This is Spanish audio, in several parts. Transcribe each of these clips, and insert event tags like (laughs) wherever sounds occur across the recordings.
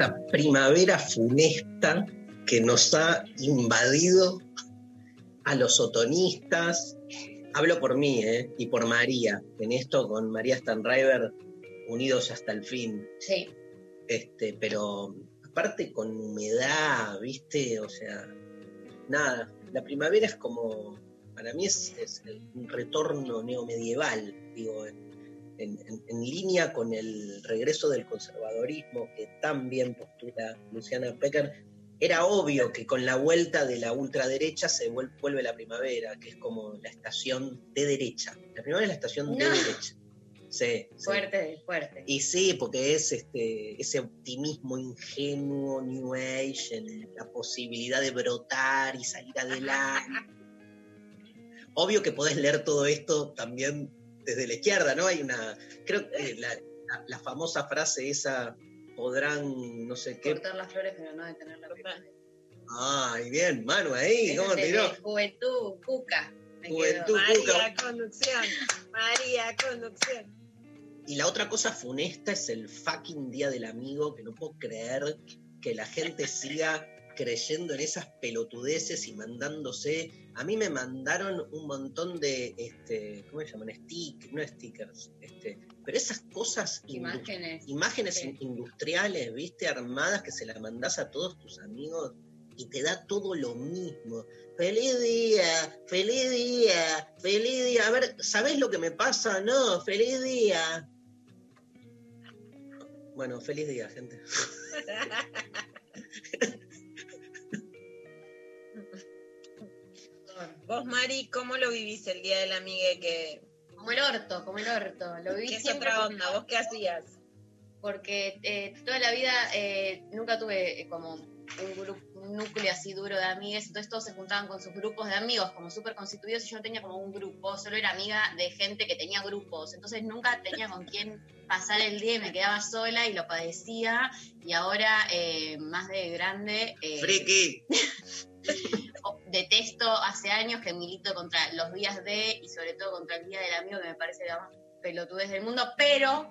esta primavera funesta que nos ha invadido a los otonistas? Hablo por mí ¿eh? y por María, en esto con María Stanriver unidos hasta el fin. Sí. Este, pero aparte con humedad, ¿viste? O sea, nada. La primavera es como, para mí es, un retorno neomedieval, digo, en, en- en- en línea con el regreso del conservadorismo que tan bien postura Luciana Pecker. Era obvio que con la vuelta de la ultraderecha se vuel- vuelve la primavera, que es como la estación de derecha. La primavera es la estación de derecha. Sí, sí. Fuerte, fuerte. Y sí, porque es este, ese optimismo ingenuo, New Age, en la posibilidad de brotar y salir adelante. (laughs) Obvio que podés leer todo esto también desde la izquierda, ¿no? Hay una, creo que la, la- la famosa frase esa, podrán, no sé qué. Cortar las flores, pero no detener la primavera. Ay, bien, Manu, ahí, ¿cómo tiró? Juventud, cuca. Juventud. María Conducción. María Conducción. Y la otra cosa funesta es el fucking Día del Amigo, que no puedo creer que la gente siga creyendo en esas pelotudeces y mandándose. A mí me mandaron un montón de, este, ¿cómo se llaman? Stick, no stickers, este, pero esas cosas, Imágenes. imágenes Sí. industriales, viste, armadas que se las mandás a todos tus amigos y te da todo lo mismo. Feliz día, feliz día, feliz día. A ver, ¿sabés lo que me pasa? No, feliz día. Bueno, feliz día, gente. (laughs) Vos, Mari, ¿cómo lo vivís el día del amigue que, Como el orto, como el orto. Lo viví que es siempre otra onda? ¿Vos qué hacías? porque eh, toda la vida eh, nunca tuve eh, como un, grupo, un núcleo así duro de amigues, entonces todos se juntaban con sus grupos de amigos como súper constituidos y yo no tenía como un grupo, solo era amiga de gente que tenía grupos, entonces nunca tenía con quién pasar el día y me quedaba sola y lo padecía y ahora eh, más de grande... eh, Friki. (laughs) (laughs) o- detesto hace años que milito contra los días de y sobre todo contra el día del amigo que me parece la más pelotudez del mundo, pero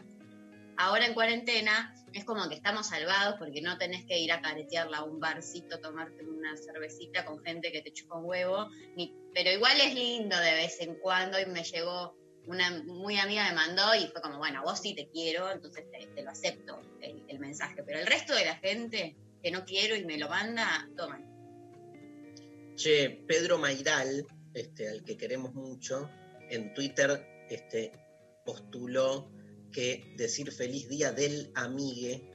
ahora en cuarentena es como que estamos salvados porque no tenés que ir a caretearla a un barcito, tomarte una cervecita con gente que te chupa un huevo, ni, pero igual es lindo de vez en cuando y me llegó una muy amiga me mandó y fue como, bueno, vos sí te quiero, entonces te, lo acepto el, el mensaje, pero el resto de la gente que no quiero y me lo manda, toman. Che, Pedro Mairal, este, al que queremos mucho, en Twitter este, postuló que decir feliz día del amigue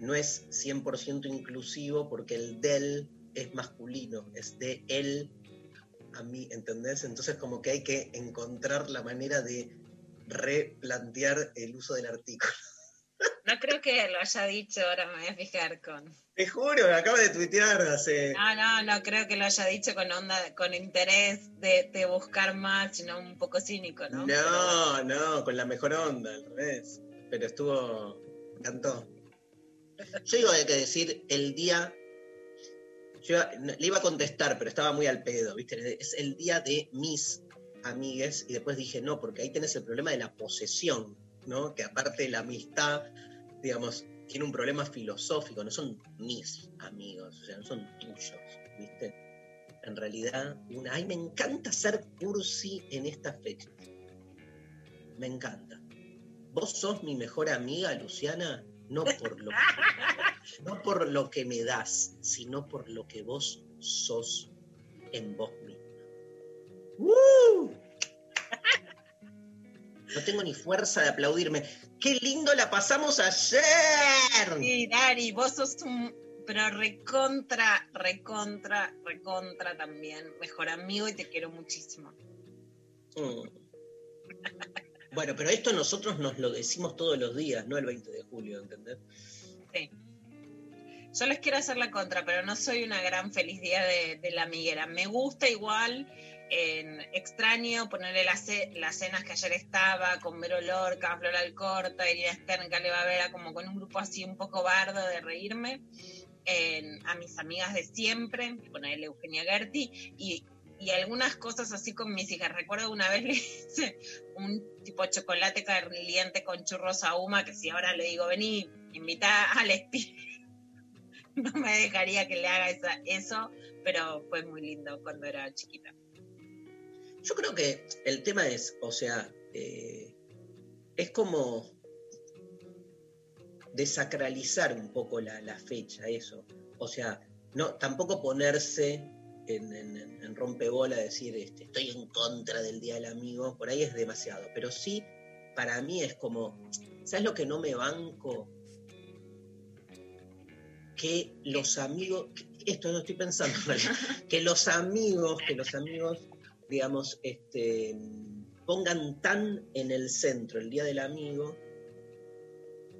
no es 100% inclusivo porque el del es masculino, es de él a mí, ¿entendés? Entonces como que hay que encontrar la manera de replantear el uso del artículo. No creo que lo haya dicho, ahora me voy a fijar con. Te juro, me acaba de tuitear hace... No, no, no creo que lo haya dicho con onda, con interés de, de buscar más, sino un poco cínico, ¿no? No, no, con la mejor onda, al revés. Pero estuvo. Me encantó. Yo iba a que decir el día. Yo le iba a contestar, pero estaba muy al pedo, ¿viste? Es el día de mis amigues. Y después dije, no, porque ahí tenés el problema de la posesión, ¿no? Que aparte de la amistad, digamos, tiene un problema filosófico. No son mis amigos, o sea, no son tuyos, ¿viste? En realidad, una. Ay, me encanta ser cursi en estas fechas. Me encanta. Vos sos mi mejor amiga, Luciana, no por lo que, no por lo que me das, sino por lo que vos sos en vos misma. ¡Uh! No tengo ni fuerza de aplaudirme. ¡Qué lindo la pasamos ayer! Sí, Dari, vos sos un. Pero recontra, recontra, recontra también. Mejor amigo y te quiero muchísimo. Mm. Bueno, pero esto nosotros nos lo decimos todos los días, no el 20 de julio, ¿entendés? Sí. Yo les quiero hacer la contra, pero no soy una gran feliz día de, de la amiguera. Me gusta igual, en extraño ponerle las, las cenas que ayer estaba, con Vero Lorca, Flor Alcorta, Irina Stern, Cale Bavera, como con un grupo así un poco bardo de reírme. A mis amigas de siempre, ponerle Eugenia Gerti, y, y algunas cosas así con mis hijas. Recuerdo una vez (laughs) le hice un tipo chocolate caliente con churros a Uma, que si ahora le digo, vení, invita al espíritu. (laughs) No me dejaría que le haga eso, pero fue muy lindo cuando era chiquita. Yo creo que el tema es, o sea, eh, es como desacralizar un poco la, la fecha, eso. O sea, no, tampoco ponerse en, en, en- rompebola, decir este, estoy en contra del Día del Amigo, por ahí es demasiado. Pero sí, para mí es como, ¿sabes lo que no me banco? Que los amigos, esto no estoy pensando, (laughs) que los amigos, que los amigos digamos, este, pongan tan en el centro el Día del Amigo,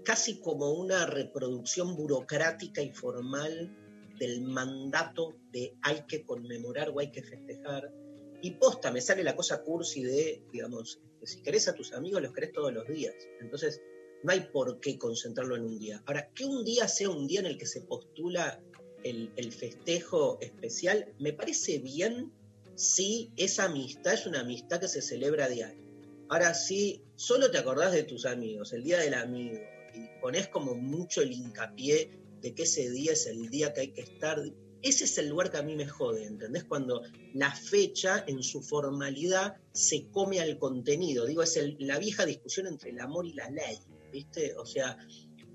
casi como una reproducción burocrática y formal del mandato de hay que conmemorar o hay que festejar. Y posta, me sale la cosa cursi de, digamos, que si querés a tus amigos, los querés todos los días. Entonces, no hay por qué concentrarlo en un día. Ahora, que un día sea un día en el que se postula el festejo especial, me parece bien si esa amistad es una amistad que se celebra a diario. Ahora, si solo te acordás de tus amigos, el día del amigo, y pones como mucho el hincapié de que ese día es el día que hay que estar, ese es el lugar que a mí me jode, ¿entendés? Cuando la fecha en su formalidad se come al contenido. Digo, es la vieja discusión entre el amor y la ley, ¿viste? O sea,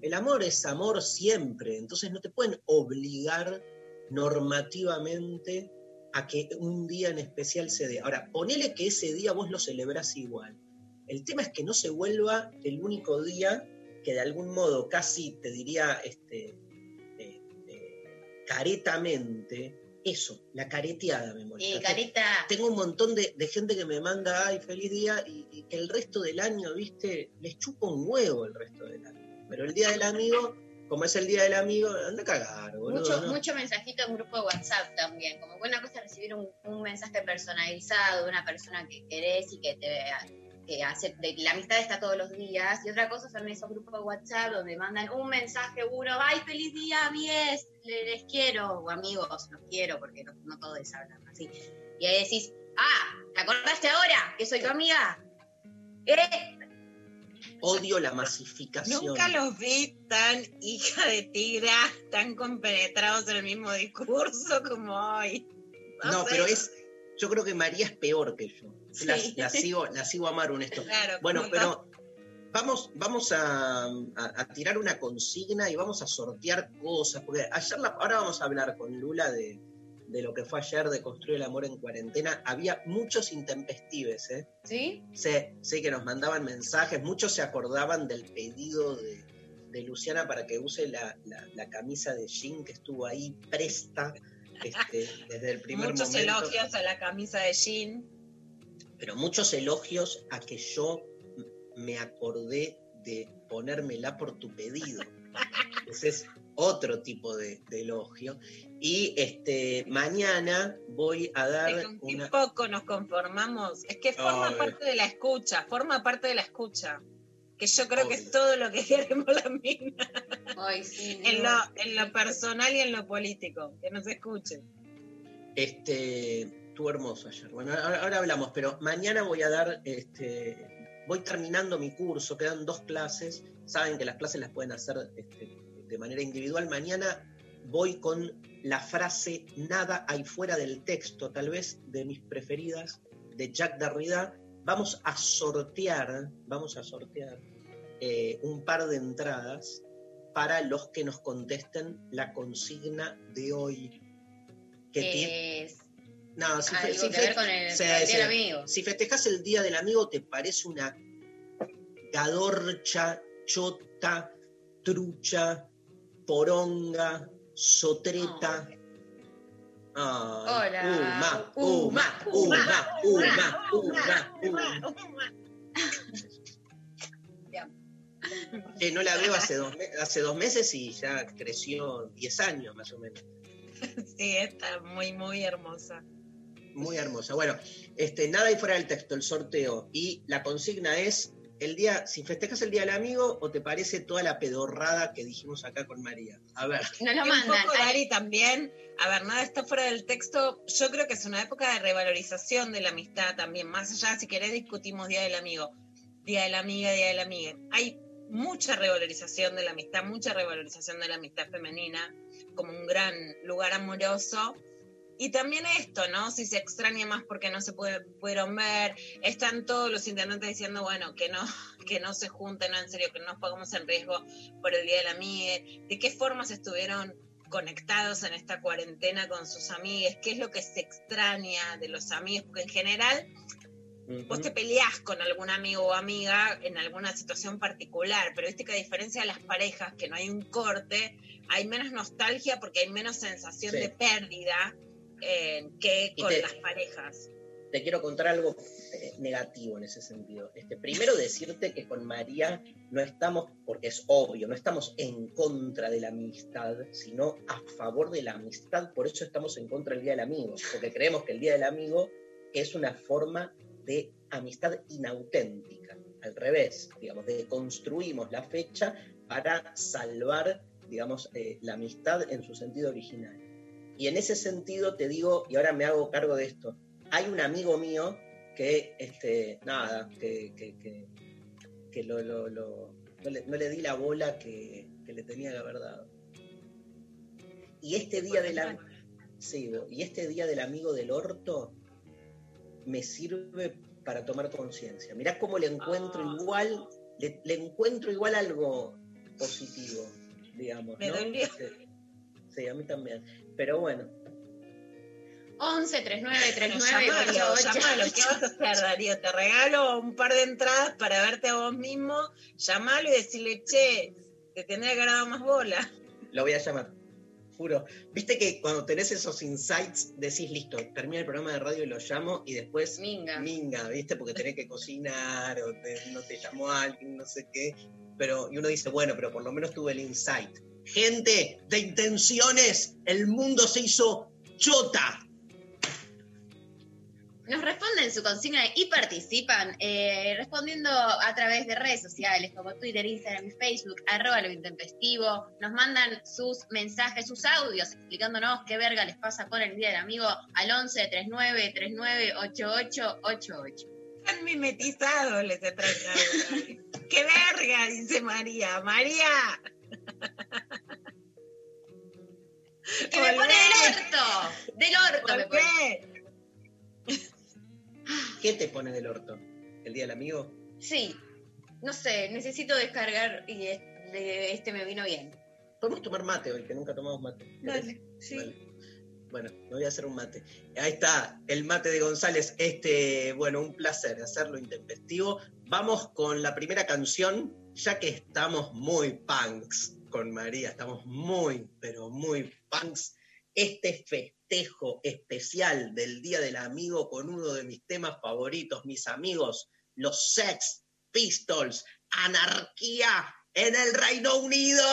el amor es amor siempre, entonces no te pueden obligar normativamente a que un día en especial se dé. Ahora, ponele que ese día vos lo celebrás igual. El tema es que no se vuelva el único día que de algún modo casi te diría este, eh, eh, caretamente, eso, la careteada me molesta. Y carita, Tengo un montón de, de gente que me manda, ay, feliz día, y, y que el resto del año, viste, les chupa un huevo el resto del año. Pero el día del amigo, como es el día del amigo, anda a cagar, boludo. mucho, ¿no? mucho mensajito en grupo de WhatsApp también. Como buena cosa es recibir un, un mensaje personalizado de una persona que querés y que te que hace, de que la amistad está todos los días. Y otra cosa son esos grupos de WhatsApp donde mandan un mensaje uno, ay, feliz día, le- les quiero, o amigos, los quiero, porque no, no todos hablan así. Y ahí decís, ah, ¿te acordaste ahora que soy tu amiga? ¿Eh? Odio la masificación. Nunca los vi tan hija de tigra, tan compenetrados en el mismo discurso como hoy. No, sé. pero es. Yo creo que María es peor que yo. Sí. La, la sigo, la sigo a Maru en esto. Claro, Bueno, pero vamos, vamos a, a- a tirar una consigna y vamos a sortear cosas. Porque ayer, la- ahora vamos a hablar con Lula de, de lo que fue ayer de construir el amor en cuarentena. Había muchos intempestives, ¿eh? ¿Sí? Sé, sé que nos mandaban mensajes, muchos se acordaban del pedido de, de Luciana para que use la, la- la camisa de jean que estuvo ahí presta este, (laughs) desde el primer muchos momento. elogios a la camisa de jean. Pero muchos elogios a que yo me acordé de ponérmela por tu pedido. (laughs) Ese es otro tipo de, de elogio. Y este mañana voy a dar qué una. poco nos conformamos. Es que forma Ay. parte de la escucha, forma parte de la escucha. Que yo creo que es todo lo que (laughs) queremos la mina. Ay, sí. En no. lo, en lo personal y en lo político. Que nos escuchen. Este, estuvo hermoso ayer. Bueno, ahora, ahora hablamos, pero mañana voy a dar, este, voy terminando mi curso, quedan dos clases. Saben que las clases las pueden hacer este, de manera individual. Mañana voy con la frase nada hay fuera del texto, tal vez de mis preferidas, de Jacques Derrida. Vamos a sortear, vamos a sortear eh, un par de entradas para los que nos contesten la consigna de hoy. Que es no, si, fe- si el, amigo. si festejas el Día del Amigo, ¿te parece una gadorcha, chota, trucha, poronga, sotreta. Ay, Hola. Uma, Uma, Uma, Uma, Uma, Uma. Que no la veo hace dos, hace dos meses y ya creció 10 años más o menos. Sí, está muy, muy hermosa. Muy hermosa. Bueno, este, nada ahí fuera del texto, el sorteo. Y la consigna es el día, si festejas el día del amigo o te parece toda la pedorrada que dijimos acá con María. A ver, Nos lo Y un mandan. poco, Dari, también, a ver, nada está fuera del texto. Yo creo que es una época de revalorización de la amistad también. Más allá, si querés, discutimos Día del Amigo, Día de la Amiga, Día de la Amiga. Hay mucha revalorización de la amistad, mucha revalorización de la amistad femenina como un gran lugar amoroso. Y también esto, ¿no? Si se extraña más porque no se puede- pudieron ver, están todos los intendentes diciendo, bueno, que no, (laughs) que no se junten, no, en serio, que no nos pongamos en riesgo por el Día de la Amiga. ¿De qué formas estuvieron conectados en esta cuarentena con sus amigues? ¿Qué es lo que se extraña de los amigos? Porque en general vos te peleás con algún amigo o amiga en alguna situación particular, pero viste que a diferencia de las parejas, que no hay un corte, hay menos nostalgia porque hay menos sensación Sí. de pérdida eh, que con te- las parejas. te quiero contar algo eh, negativo en ese sentido. Este, primero decirte que con María no estamos, porque es obvio, no estamos en contra de la amistad, sino a favor de la amistad, por eso estamos en contra del Día del Amigo, porque creemos que el Día del Amigo es una forma de amistad inauténtica, al revés, digamos, de construimos la fecha para salvar, digamos, eh, la amistad en su sentido original. Y en ese sentido te digo, y ahora me hago cargo de esto, hay un amigo mío que, este, nada, que, que, que, que lo, lo- lo- no, le, no le di la bola que, que le tenía que haber dado. Y este día del sí, y este día del amigo del orto me sirve para tomar conciencia. Mirá cómo le encuentro Ah. igual, le, le encuentro igual algo positivo, digamos. Me ¿no? dolió. Este, Sí, a mí también. Pero bueno, 11 39 Bueno, 39 llamalo, 88. llamalo. ¿Qué vas a hacer, Darío? Te regalo un par de entradas para verte a vos mismo. Llamalo y decirle, che, te tendría que haber dado más bola. Lo voy a llamar, juro. Viste que cuando tenés esos insights decís, listo, termina el programa de radio y lo llamo y después Minga. minga, ¿viste? Porque tenés que cocinar o te- no te llamó alguien, no sé qué. Pero, y uno dice, bueno, pero por lo menos tuve el insight. Gente de intenciones, el mundo se hizo chota. Nos responden su consigna y participan eh, respondiendo a través de redes sociales como Twitter, Instagram y Facebook, arroba lo intempestivo. Nos mandan sus mensajes, sus audios explicándonos qué verga les pasa con el Día del Amigo al 11 39 39 88 88. Están mimetizados, les extraña. (laughs) ¡Qué verga! Dice María. ¡María! ¡Que me pone del orto! ¡Del orto me ¿Por pone! qué? ¿Qué te pone del orto? ¿El día del amigo? Sí, no sé, necesito descargar y este me vino bien. Podemos tomar mate hoy, que nunca tomamos mate. Dale, sí. Bueno, me voy a hacer un mate. Ahí está, el mate de González. Este, bueno, un placer hacerlo intempestivo. Vamos con la primera canción, ya que estamos muy punks con María, estamos muy, pero muy punks. Este festejo especial del Día del Amigo con uno de mis temas favoritos, mis amigos, los Sex Pistols, Anarquía en el Reino Unido.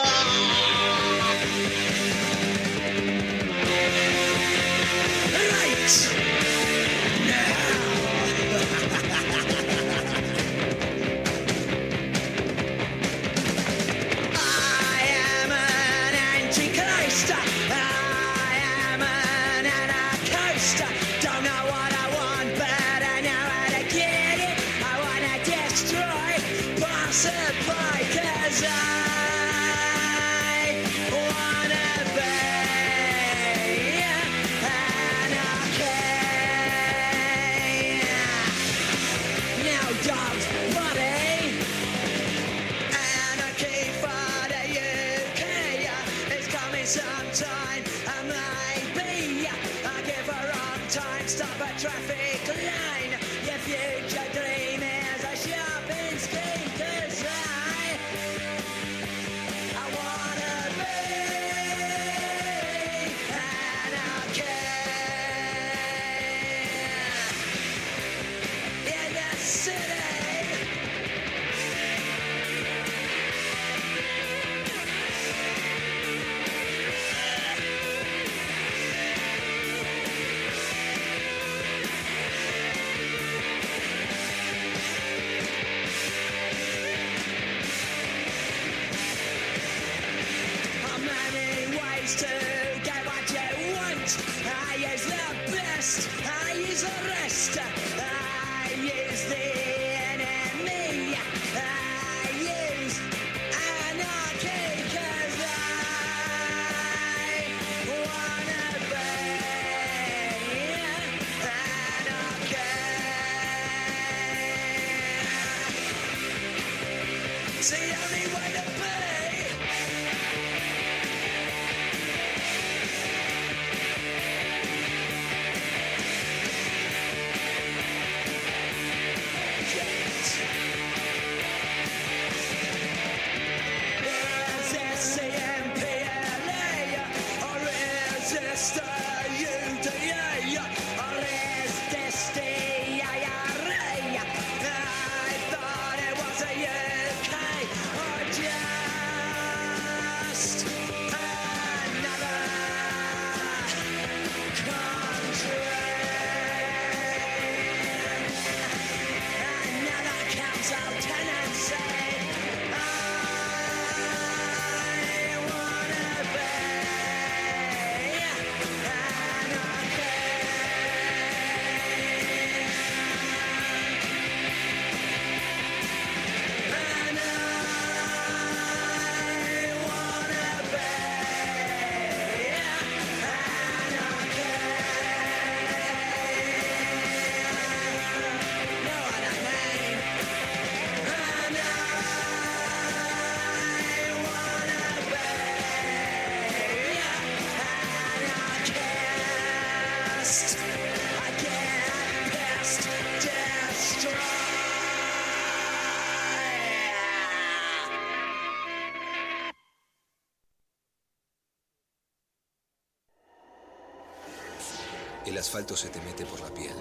Asfalto se te mete por la piel.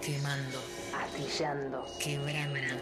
Quemando, astillando, quebrando.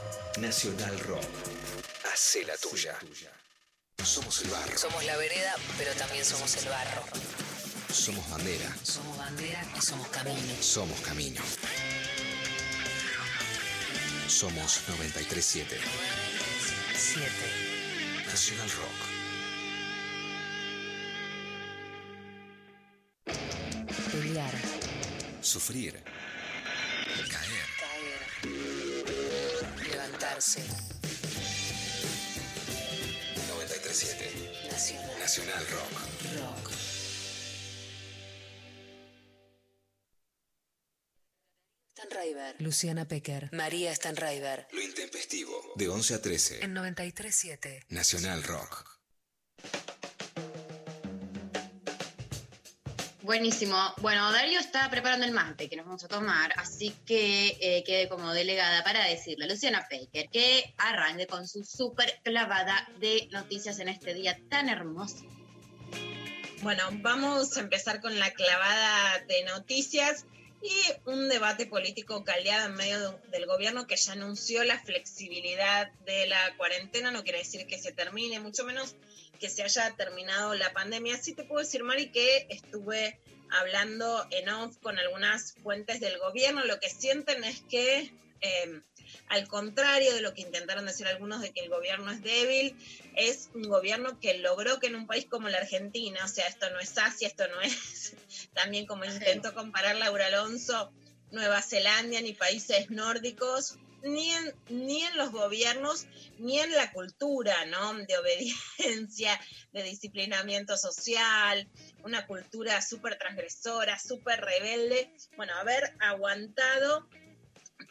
Nacional Rock. Hacé la tuya. Somos el barro. Somos la vereda, pero también somos el barro. Somos bandera. Somos bandera y somos camino. Somos camino. Somos 937 7. Nacional Rock. Pelear. Sufrir. Caer. Caer. Levantarse. 937 Nacional Nacional Rock. Rock. Stanraiver. Luciana Pecker. María Stanraiver. Lo intempestivo. De 11 a 13. En 93.7. Nacional Rock. Buenísimo. Bueno, Darío está preparando el mate que nos vamos a tomar, así que eh, quede como delegada para decirle a Luciana Baker que arranque con su súper clavada de noticias en este día tan hermoso. Bueno, vamos a empezar con la clavada de noticias y un debate político caldeado en medio de- del gobierno que ya anunció la flexibilidad de la cuarentena. No quiere decir que se termine, mucho menos que se haya terminado la pandemia. Sí te puedo decir, Mari, que estuve hablando en off con algunas fuentes del gobierno. Lo que sienten es que, eh, al contrario de lo que intentaron decir algunos de que el gobierno es débil, es un gobierno que logró que en un país como la Argentina, o sea, esto no es Asia, esto no es (laughs) también como intentó comparar Laura Alonso, Nueva Zelanda ni países nórdicos, ni en, ni en los gobiernos, ni en la cultura, ¿no? De obediencia, de disciplinamiento social, una cultura súper transgresora, súper rebelde. Bueno, haber aguantado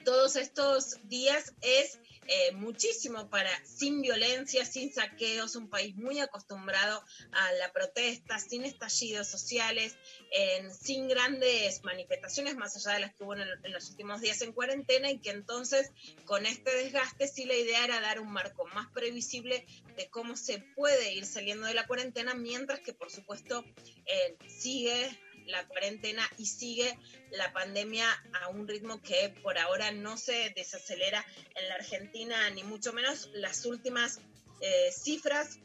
todos estos días es eh, muchísimo para sin violencia, sin saqueos, un país muy acostumbrado a la protesta, sin estallidos sociales, sin grandes manifestaciones más allá de las que hubo en los últimos días en cuarentena y que entonces con este desgaste sí la idea era dar un marco más previsible de cómo se puede ir saliendo de la cuarentena, mientras que por supuesto eh, sigue la cuarentena y sigue la pandemia a un ritmo que por ahora no se desacelera en la Argentina, ni mucho menos. Las últimas eh, cifras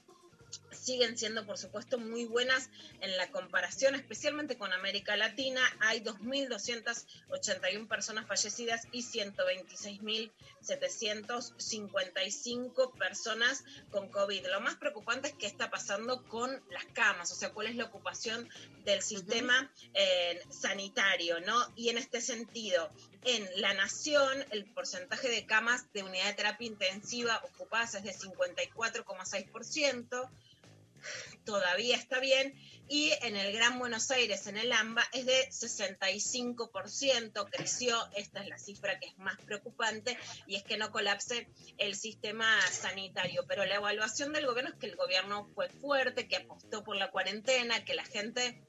siguen siendo, por supuesto, muy buenas en la comparación, especialmente con América Latina. Hay 2.281 personas fallecidas y 126.755 personas con COVID. Lo más preocupante es qué está pasando con las camas, o sea, cuál es la ocupación del sistema eh, sanitario, ¿no? Y en este sentido, en la nación, el porcentaje de camas de unidad de terapia intensiva ocupadas es de 54,6%, todavía está bien, y en el Gran Buenos Aires, en el AMBA, es de 65%, creció, esta es la cifra que es más preocupante, y es que no colapse el sistema sanitario. Pero la evaluación del gobierno es que el gobierno fue fuerte, que apostó por la cuarentena, que la gente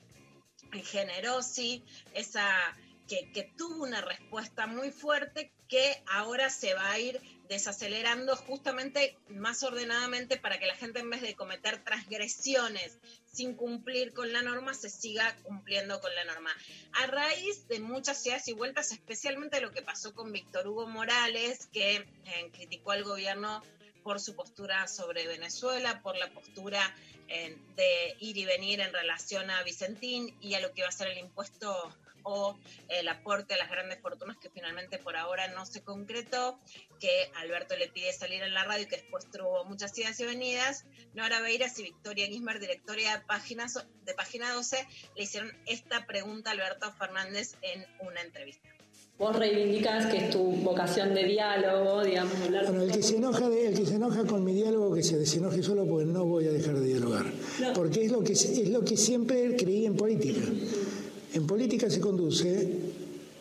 generó, sí, esa que, que tuvo una respuesta muy fuerte que ahora se va a ir desacelerando justamente más ordenadamente para que la gente en vez de cometer transgresiones sin cumplir con la norma, se siga cumpliendo con la norma. A raíz de muchas idas y vueltas, especialmente lo que pasó con Víctor Hugo Morales, que eh, criticó al gobierno por su postura sobre Venezuela, por la postura eh, de ir y venir en relación a Vicentín y a lo que va a ser el impuesto o el aporte a las grandes fortunas que finalmente por ahora no se concretó, que Alberto le pide salir en la radio y que después tuvo muchas idas y venidas. Nora Beiras y Victoria Guismer, directora de Página, de Página 12, le hicieron esta pregunta a Alberto Fernández en una entrevista. Vos reivindicás que es tu vocación de diálogo, digamos, hablar Bueno, el que se enoja, de- el que se enoja con mi diálogo, que se desenoje solo porque no voy a dejar de dialogar. No. Porque es lo que es lo que siempre creí en política. En política se conduce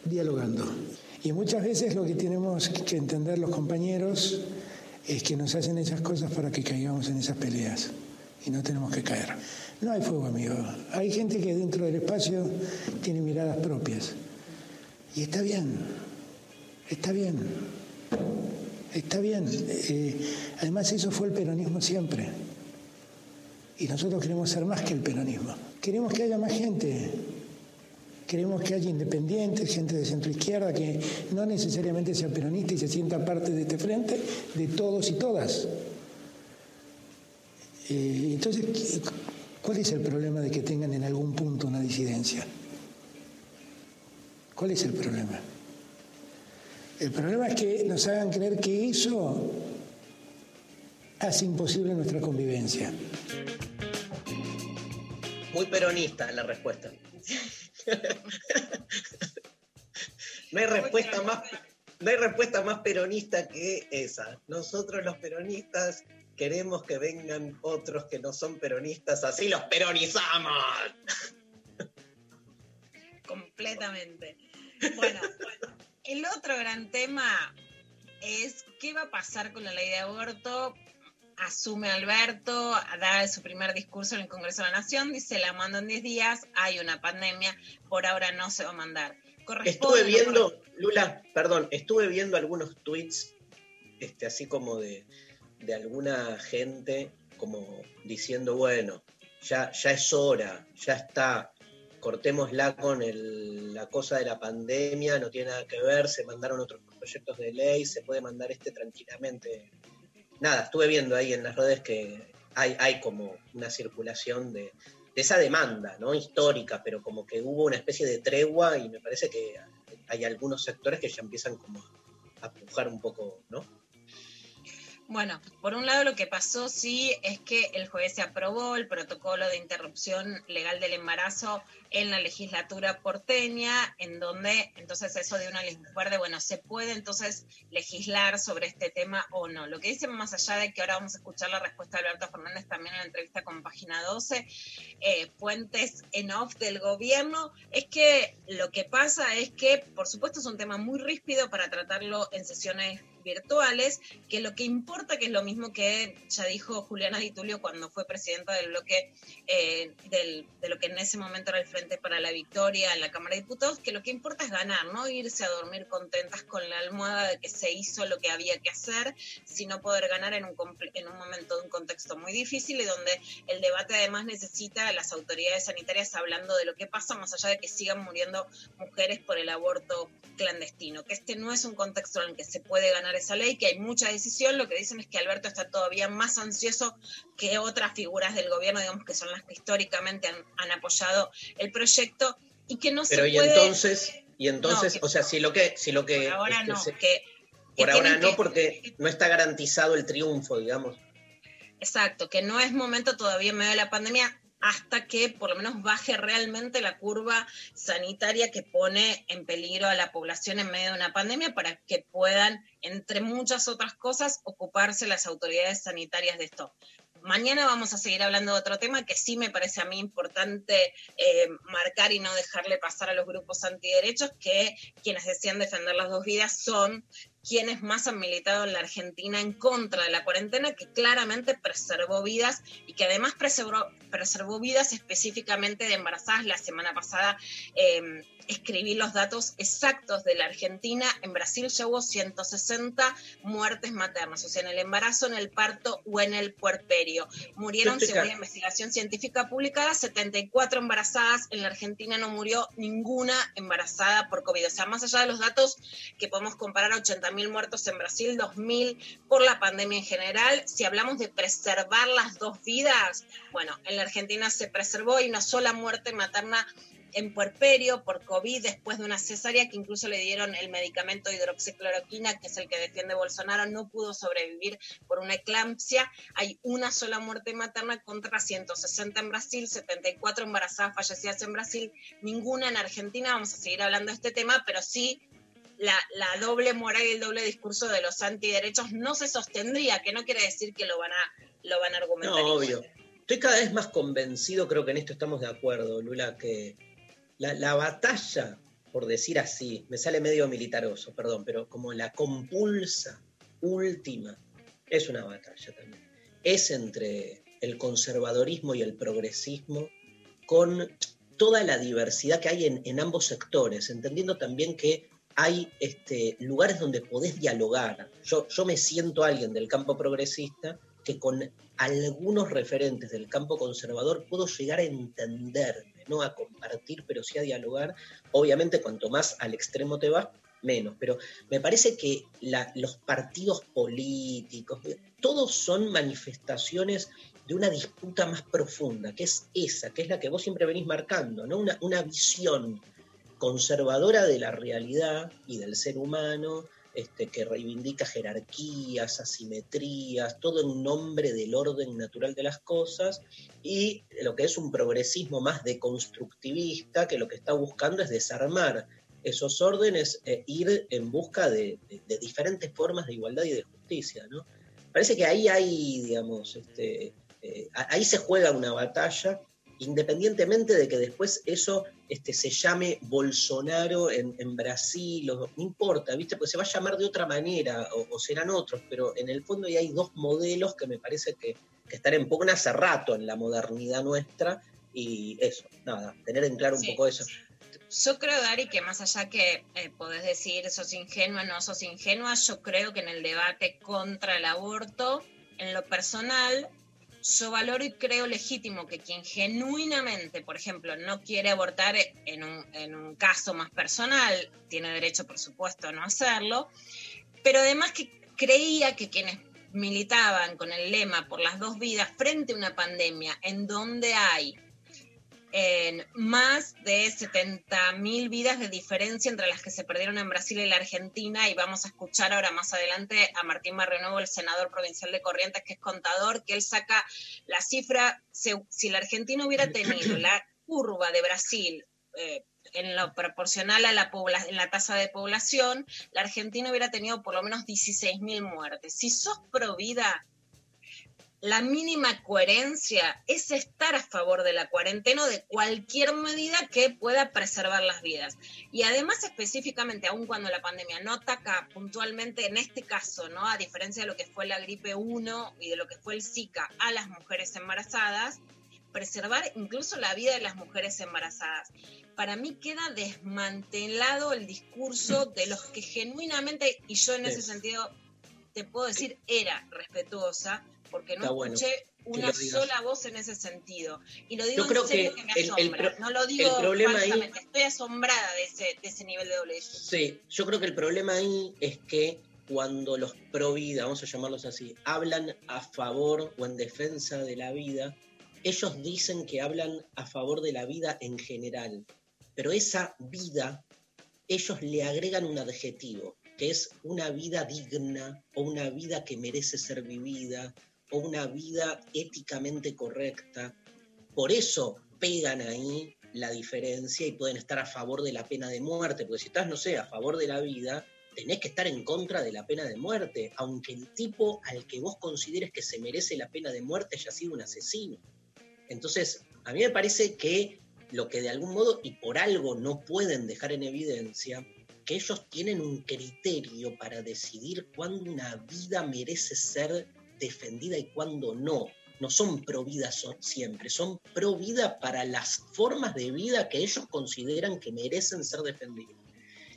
dialogando. Y muchas veces lo que tenemos que entender los compañeros es que nos hacen esas cosas para que caigamos en esas peleas. Y no tenemos que caer. No hay fuego, amigo. Hay gente que dentro del espacio tiene miradas propias. Y está bien. Está bien. Está bien. Eh, además, eso fue el peronismo siempre. Y nosotros queremos ser más que el peronismo. Queremos que haya más gente. Queremos que haya independientes, gente de centro izquierda, que no necesariamente sea peronista y se sienta parte de este frente, de todos y todas. Eh, entonces, ¿qué- ¿cuál es el problema de que tengan en algún punto una disidencia? ¿Cuál es el problema? El problema es que nos hagan creer que eso hace imposible nuestra convivencia. Muy peronista la respuesta. (laughs) no hay respuesta más, no hay respuesta más peronista que esa. Nosotros los peronistas queremos que vengan otros que no son peronistas, así los peronizamos. (laughs) completamente. Bueno, el otro gran tema es qué va a pasar con la ley de aborto. Asume Alberto, da su primer discurso en el Congreso de la Nación, dice la mando en 10 días, hay una pandemia, por ahora no se va a mandar. Estuve viendo, Lula, perdón, estuve viendo algunos tweets, este, así como de, de alguna gente, como diciendo, bueno, ya, ya es hora, ya está, cortémosla con el- la cosa de la pandemia, no tiene nada que ver, se mandaron otros proyectos de ley, se puede mandar este tranquilamente. Nada, estuve viendo ahí en las redes que hay, hay como una circulación de, esa demanda, ¿no? Histórica, pero como que hubo una especie de tregua y me parece que hay algunos sectores que ya empiezan como a pujar un poco, ¿no? Bueno, por un lado lo que pasó sí es que el jueves se aprobó el protocolo de interrupción legal del embarazo en la legislatura porteña, en donde entonces eso de una ley verde, bueno, se puede entonces legislar sobre este tema o no. Lo que dicen más allá de que ahora vamos a escuchar la respuesta de Alberto Fernández también en la entrevista con Página 12, eh, fuentes en off del gobierno, es que lo que pasa es que, por supuesto, es un tema muy ríspido para tratarlo en sesiones virtuales, que lo que importa, que es lo mismo que ya dijo Juliana Di Tulio cuando fue presidenta del bloque eh, de lo que en ese momento era el Frente para la Victoria en la Cámara de Diputados, que lo que importa es ganar, no irse a dormir contentas con la almohada de que se hizo lo que había que hacer, sino poder ganar en un, en un momento de un contexto muy difícil y donde el debate además necesita a las autoridades sanitarias hablando de lo que pasa, más allá de que sigan muriendo mujeres por el aborto clandestino, que este no es un contexto en el que se puede ganar esa ley, que hay mucha decisión, lo que dicen es que Alberto está todavía más ansioso que otras figuras del gobierno, digamos que son las que históricamente han, han apoyado el proyecto y que no Pero se y puede... entonces, y entonces, No, o sea, si lo que, si lo que por ahora este, no, se- que, que por ahora no, que- porque no está garantizado el triunfo, digamos. Exacto, que no es momento todavía en medio de la pandemia hasta que por lo menos baje realmente la curva sanitaria que pone en peligro a la población en medio de una pandemia para que puedan, entre muchas otras cosas, ocuparse las autoridades sanitarias de esto. Mañana vamos a seguir hablando de otro tema que sí me parece a mí importante eh, marcar y no dejarle pasar a los grupos antiderechos, que quienes decían defender las dos vidas son quienes más han militado en la Argentina en contra de la cuarentena, que claramente preservó vidas y que además preservó, preservó vidas específicamente de embarazadas. La semana pasada eh, escribí los datos exactos de la Argentina. En Brasil ya hubo 160 muertes maternas, o sea, en el embarazo, en el parto o en el puerperio. Murieron, según la investigación científica publicada, 74 embarazadas. En la Argentina no murió ninguna embarazada por COVID. O sea, más allá de los datos que podemos comparar 80.000 muertos en Brasil, 2.000 por la pandemia en general. Si hablamos de preservar las dos vidas, bueno, en la Argentina se preservó y una sola muerte materna en puerperio por COVID después de una cesárea que incluso le dieron el medicamento hidroxicloroquina, que es el que defiende Bolsonaro, no pudo sobrevivir por una eclampsia. Hay una sola muerte materna contra 160 en Brasil, 74 embarazadas fallecidas en Brasil, ninguna en Argentina. Vamos a seguir hablando de este tema, pero sí la, la doble moral y el doble discurso de los antiderechos no se sostendría, que no quiere decir que lo van a, lo van a argumentar. No, obvio. Estoy cada vez más convencido, creo que en esto estamos de acuerdo, Lula, que la, la batalla, por decir así, me sale medio militaroso, perdón, pero como la compulsa última, es una batalla también. Es entre el conservadorismo y el progresismo, con toda la diversidad que hay en, en ambos sectores, entendiendo también que hay este, lugares donde podés dialogar. Yo, yo me siento alguien del campo progresista que con algunos referentes del campo conservador puedo llegar a entenderme, no a compartir, pero sí a dialogar. Obviamente, cuanto más al extremo te vas, menos. Pero me parece que los partidos políticos, todos son manifestaciones de una disputa más profunda, que es esa, que es la que vos siempre venís marcando, ¿no? Una, una visión conservadora de la realidad y del ser humano, este, que reivindica jerarquías, asimetrías, todo en nombre del orden natural de las cosas, y lo que es un progresismo más deconstructivista, que lo que está buscando es desarmar esos órdenes, e ir en busca de, diferentes formas de igualdad y de justicia. ¿no? Parece que ahí hay, digamos, este, eh, ahí se juega una batalla, independientemente de que después eso este, se llame Bolsonaro en, en Brasil, o, no importa, ¿viste? Pues se va a llamar de otra manera, o, o serán otros, pero en el fondo ahí hay dos modelos que me parece que, que están en pugna hace rato en la modernidad nuestra, y eso, nada, tener en claro un Sí. poco eso. Yo creo, Dari, que más allá que eh, podés decir sos ingenua, no sos ingenua, yo creo que en el debate contra el aborto, en lo personal, yo valoro y creo legítimo que quien genuinamente, por ejemplo, no quiere abortar en un, en un caso más personal, tiene derecho, por supuesto, a no hacerlo, pero además que creía que quienes militaban con el lema por las dos vidas frente a una pandemia en donde hay en más de 70.000 vidas de diferencia entre las que se perdieron en Brasil y la Argentina. Y vamos a escuchar ahora más adelante a Martín Barrenuevo, el senador provincial de Corrientes, que es contador, que él saca la cifra, si la Argentina hubiera tenido la curva de Brasil. eh, en lo proporcional a la, en la tasa de población, la Argentina hubiera tenido por lo menos 16.000 muertes. Si sos pro vida, la mínima coherencia es estar a favor de la cuarentena o de cualquier medida que pueda preservar las vidas. Y además específicamente, aun cuando la pandemia no ataca puntualmente en este caso, ¿no? A diferencia de lo que fue la gripe 1 y de lo que fue el Zika a las mujeres embarazadas, preservar incluso la vida de las mujeres embarazadas. Para mí queda desmantelado el discurso de los que genuinamente, y yo en ese sentido te puedo decir, era respetuosa, porque no Está bueno escuché una sola voz en ese sentido. Y lo digo Yo creo en serio que que, me el- el asombra. pro- no lo digo el problema ahí- estoy asombrada de ese, de ese nivel de doble. Sí, yo creo que el problema ahí es que cuando los pro vida, vamos a llamarlos así, hablan a favor o en defensa de la vida, ellos dicen que hablan a favor de la vida en general, pero esa vida, ellos le agregan un adjetivo, que es una vida digna o una vida que merece ser vivida o una vida éticamente correcta. Por eso pegan ahí la diferencia y pueden estar a favor de la pena de muerte, porque si estás, no sé, a favor de la vida, tenés que estar en contra de la pena de muerte, aunque el tipo al que vos consideres que se merece la pena de muerte haya sido un asesino. Entonces, a mí me parece que lo que de algún modo y por algo no pueden dejar en evidencia, que ellos tienen un criterio para decidir cuándo una vida merece ser defendida y cuándo no. No son pro vida so- siempre, son pro vida para las formas de vida que ellos consideran que merecen ser defendidas.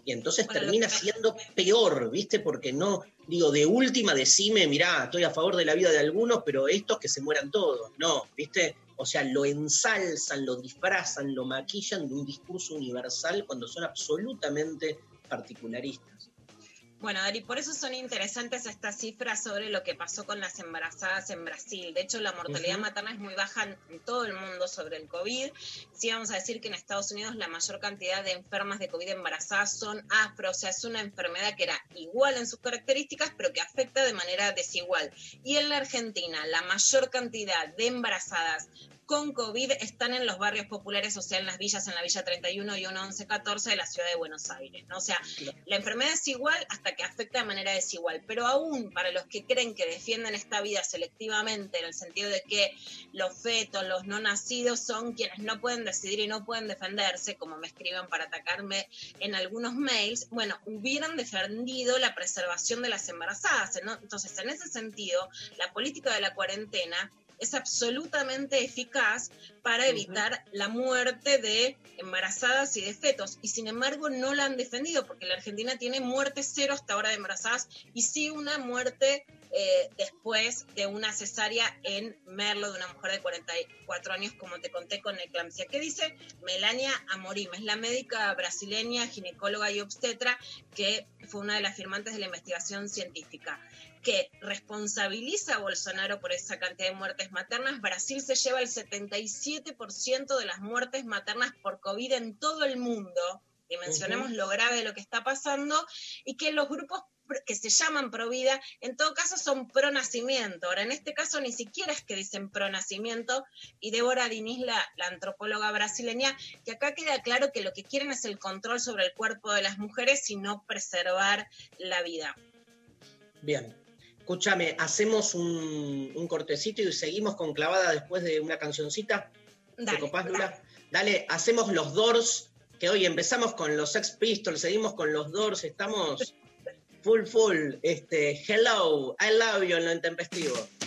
Y entonces Bueno, termina siendo peor, ¿viste? Porque no, digo, de última decime, mirá, estoy a favor de la vida de algunos, pero estos que se mueran todos. No, ¿viste? O sea, lo ensalzan, lo disfrazan, lo maquillan de un discurso universal cuando son absolutamente particularistas. Bueno, Dari, por eso son interesantes estas cifras sobre lo que pasó con las embarazadas en Brasil. De hecho, la mortalidad materna es muy baja en todo el mundo sobre el COVID. Sí, vamos a decir que en Estados Unidos la mayor cantidad de enfermas de COVID embarazadas son afro, o sea, es una enfermedad que era igual en sus características, pero que afecta de manera desigual. Y en la Argentina, la mayor cantidad de embarazadas con COVID están en los barrios populares, o sea, en las villas, en la Villa 31 y 1114 de la ciudad de Buenos Aires. ¿no? O sea, la enfermedad es igual hasta que afecta de manera desigual, pero aún para los que creen que defienden esta vida selectivamente, en el sentido de que los fetos, los no nacidos son quienes no pueden decidir y no pueden defenderse, como me escriben para atacarme en algunos mails, bueno, hubieran defendido la preservación de las embarazadas. ¿no? Entonces, en ese sentido, la política de la cuarentena es absolutamente eficaz para evitar la muerte de embarazadas y de fetos. Y sin embargo no la han defendido porque la Argentina tiene muerte cero hasta ahora de embarazadas y sí una muerte eh, después de una cesárea en Merlo de una mujer de 44 años, como te conté con eclampsia. ¿Qué dice Melania Amorim? Es la médica brasileña, ginecóloga y obstetra que fue una de las firmantes de la investigación científica que responsabiliza a Bolsonaro por esa cantidad de muertes maternas. Brasil se lleva el 77% de las muertes maternas por COVID en todo el mundo. Dimensionemos lo grave de lo que está pasando y que los grupos que se llaman pro vida, en todo caso son pro nacimiento. Ahora, en este caso ni siquiera es que dicen pro nacimiento, y Débora Diniz, la, la antropóloga brasileña, que acá queda claro que lo que quieren es el control sobre el cuerpo de las mujeres y no preservar la vida. Bien. Escúchame, hacemos un, un cortecito y seguimos con clavada después de una cancioncita. ¿Te Dale, copás, dale. Dale, hacemos los Doors, que hoy empezamos con los Sex Pistols, seguimos con los Doors, estamos full, full. Este, hello, I love you en lo intempestivo.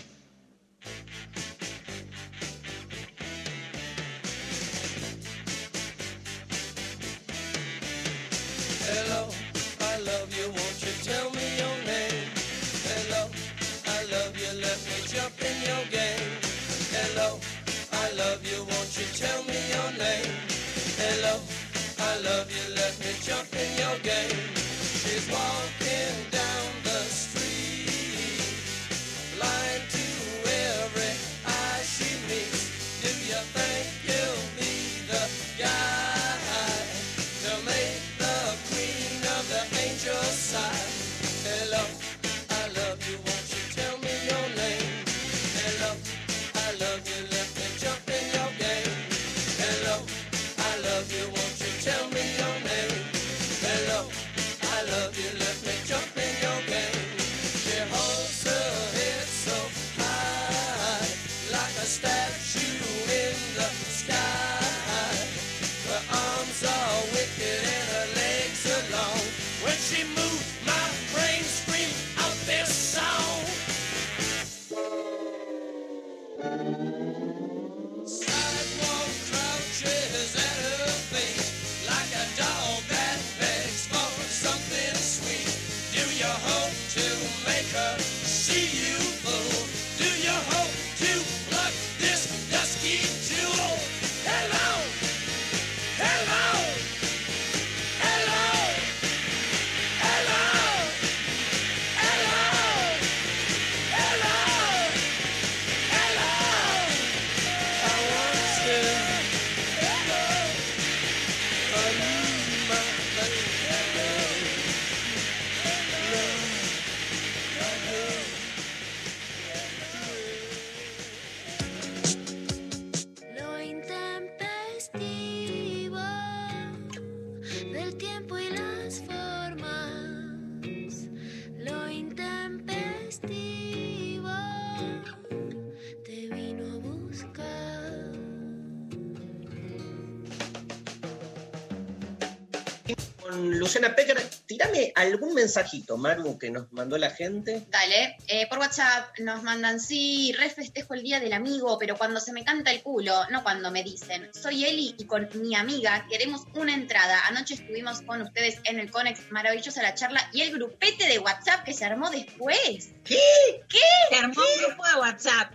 Algún mensajito, Maru, que nos mandó la gente. Dale, eh, por WhatsApp nos mandan, sí, re festejo el día del amigo, pero cuando se me canta el culo, no cuando me dicen, soy Eli y con mi amiga queremos una entrada. Anoche estuvimos con ustedes en el Conex, maravillosa la charla y el grupete de WhatsApp que se armó después. Se armó un grupo de WhatsApp.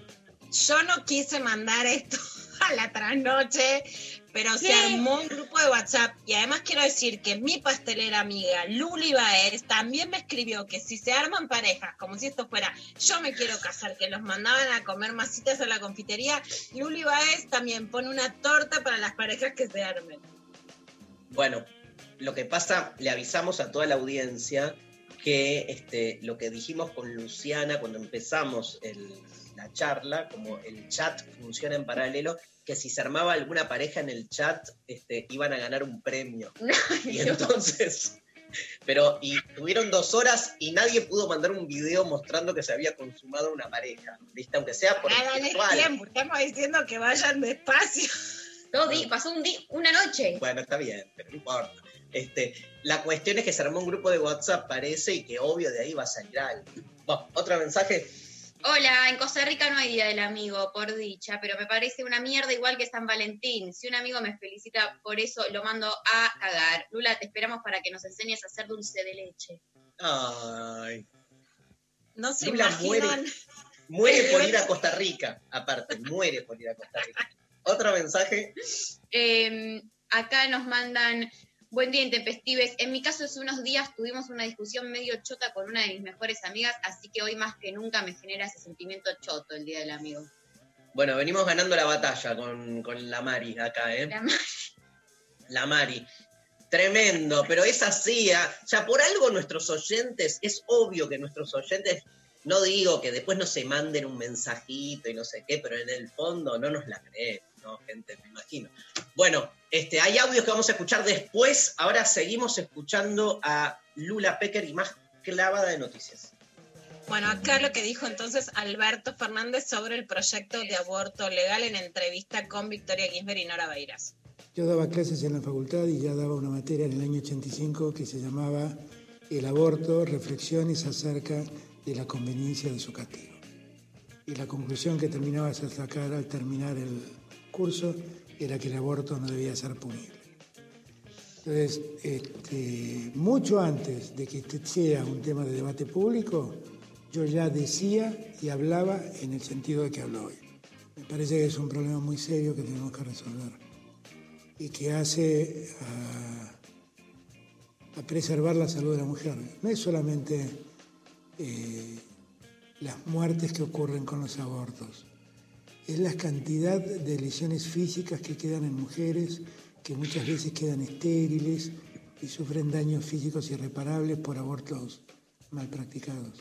Yo no quise mandar esto (laughs) a la trasnoche, pero se armó un grupo de WhatsApp. Y además quiero decir que mi pastelera amiga, Luli Baez, también me escribió que si se arman parejas, como si esto fuera yo me quiero casar, que los mandaban a comer masitas a la confitería, Luli Baez también pone una torta para las parejas que se armen. Bueno, lo que pasa, le avisamos a toda la audiencia que este, lo que dijimos con Luciana cuando empezamos el- la charla, como el chat funciona en paralelo, que si se armaba alguna pareja en el chat, este, iban a ganar un premio. (laughs) Y entonces, pero, y tuvieron dos horas y nadie pudo mandar un video mostrando que se había consumado una pareja, ¿viste? Aunque sea por Nada, virtual. tiempo, estamos diciendo que vayan despacio. Dos días, pasó un día, una noche. Bueno, está bien, pero no importa. Este, la cuestión es que se armó un grupo de WhatsApp, parece, y que obvio de ahí va a salir algo. Bueno, otro mensaje. Hola, en Costa Rica no hay Día del Amigo, por dicha, pero me parece una mierda igual que San Valentín. Si un amigo me felicita por eso, lo mando a cagar. Lula, te esperamos para que nos enseñes a hacer dulce de leche. Ay, No se Lula imaginan. muere. muere por ir a Costa Rica, aparte, muere por ir a Costa Rica. Otro mensaje. Eh, acá nos mandan, buen día intempestives. En mi caso, hace unos días tuvimos una discusión medio chota con una de mis mejores amigas, así que hoy más que nunca me genera ese sentimiento choto el Día del Amigo. Bueno, venimos ganando la batalla con, con la Mari acá, ¿eh? La ma- La Mari. Tremendo, pero es así. ¿ah? Ya por algo nuestros oyentes, es obvio que nuestros oyentes, no digo que después no se manden un mensajito y no sé qué, pero en el fondo no nos la creen, ¿no, gente? Me imagino. Bueno, este, hay audios que vamos a escuchar después. Ahora seguimos escuchando a Lula Pecker y más clavada de noticias. Bueno, acá lo que dijo entonces Alberto Fernández sobre el proyecto de aborto legal en entrevista con Victoria Ginsberg y Nora Beiras. Yo daba clases en la facultad y ya daba una materia en el año 85 que se llamaba El aborto, reflexiones acerca de la conveniencia de su castigo. Y la conclusión que terminabas a sacar al terminar el curso era que el aborto no debía ser punible. Entonces, este, mucho antes de que este sea un tema de debate público, yo ya decía y hablaba en el sentido de que hablo hoy. Me parece que es un problema muy serio que tenemos que resolver y que hace a preservar la salud de la mujer. No es solamente eh, las muertes que ocurren con los abortos, es la cantidad de lesiones físicas que quedan en mujeres que muchas veces quedan estériles y sufren daños físicos irreparables por abortos mal practicados.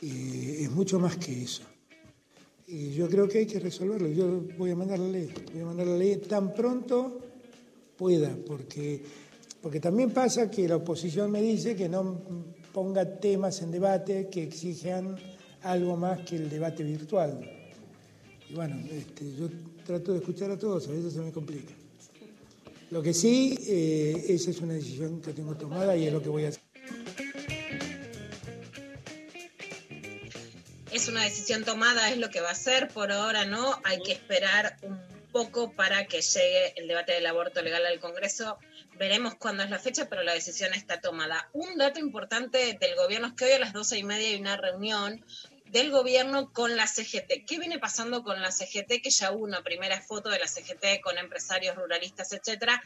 Eh, es mucho más que eso. Y yo creo que hay que resolverlo. Yo voy a mandar la ley, voy a mandar la ley tan pronto pueda, porque, porque también pasa que la oposición me dice que no ponga temas en debate que exijan algo más que el debate virtual. Y bueno, este, yo trato de escuchar a todos, a veces se me complica. Lo que sí, eh, esa es una decisión que tengo tomada y es lo que voy a hacer. Es una decisión tomada, es lo que va a ser. Por ahora no, hay que esperar un poco para que llegue el debate del aborto legal al Congreso. Veremos cuándo es la fecha, pero la decisión está tomada. Un dato importante del gobierno es que hoy a las doce y media hay una reunión del gobierno con la CGT. ¿Qué viene pasando con la CGT? Que ya hubo una primera foto de la CGT con empresarios ruralistas, etcétera,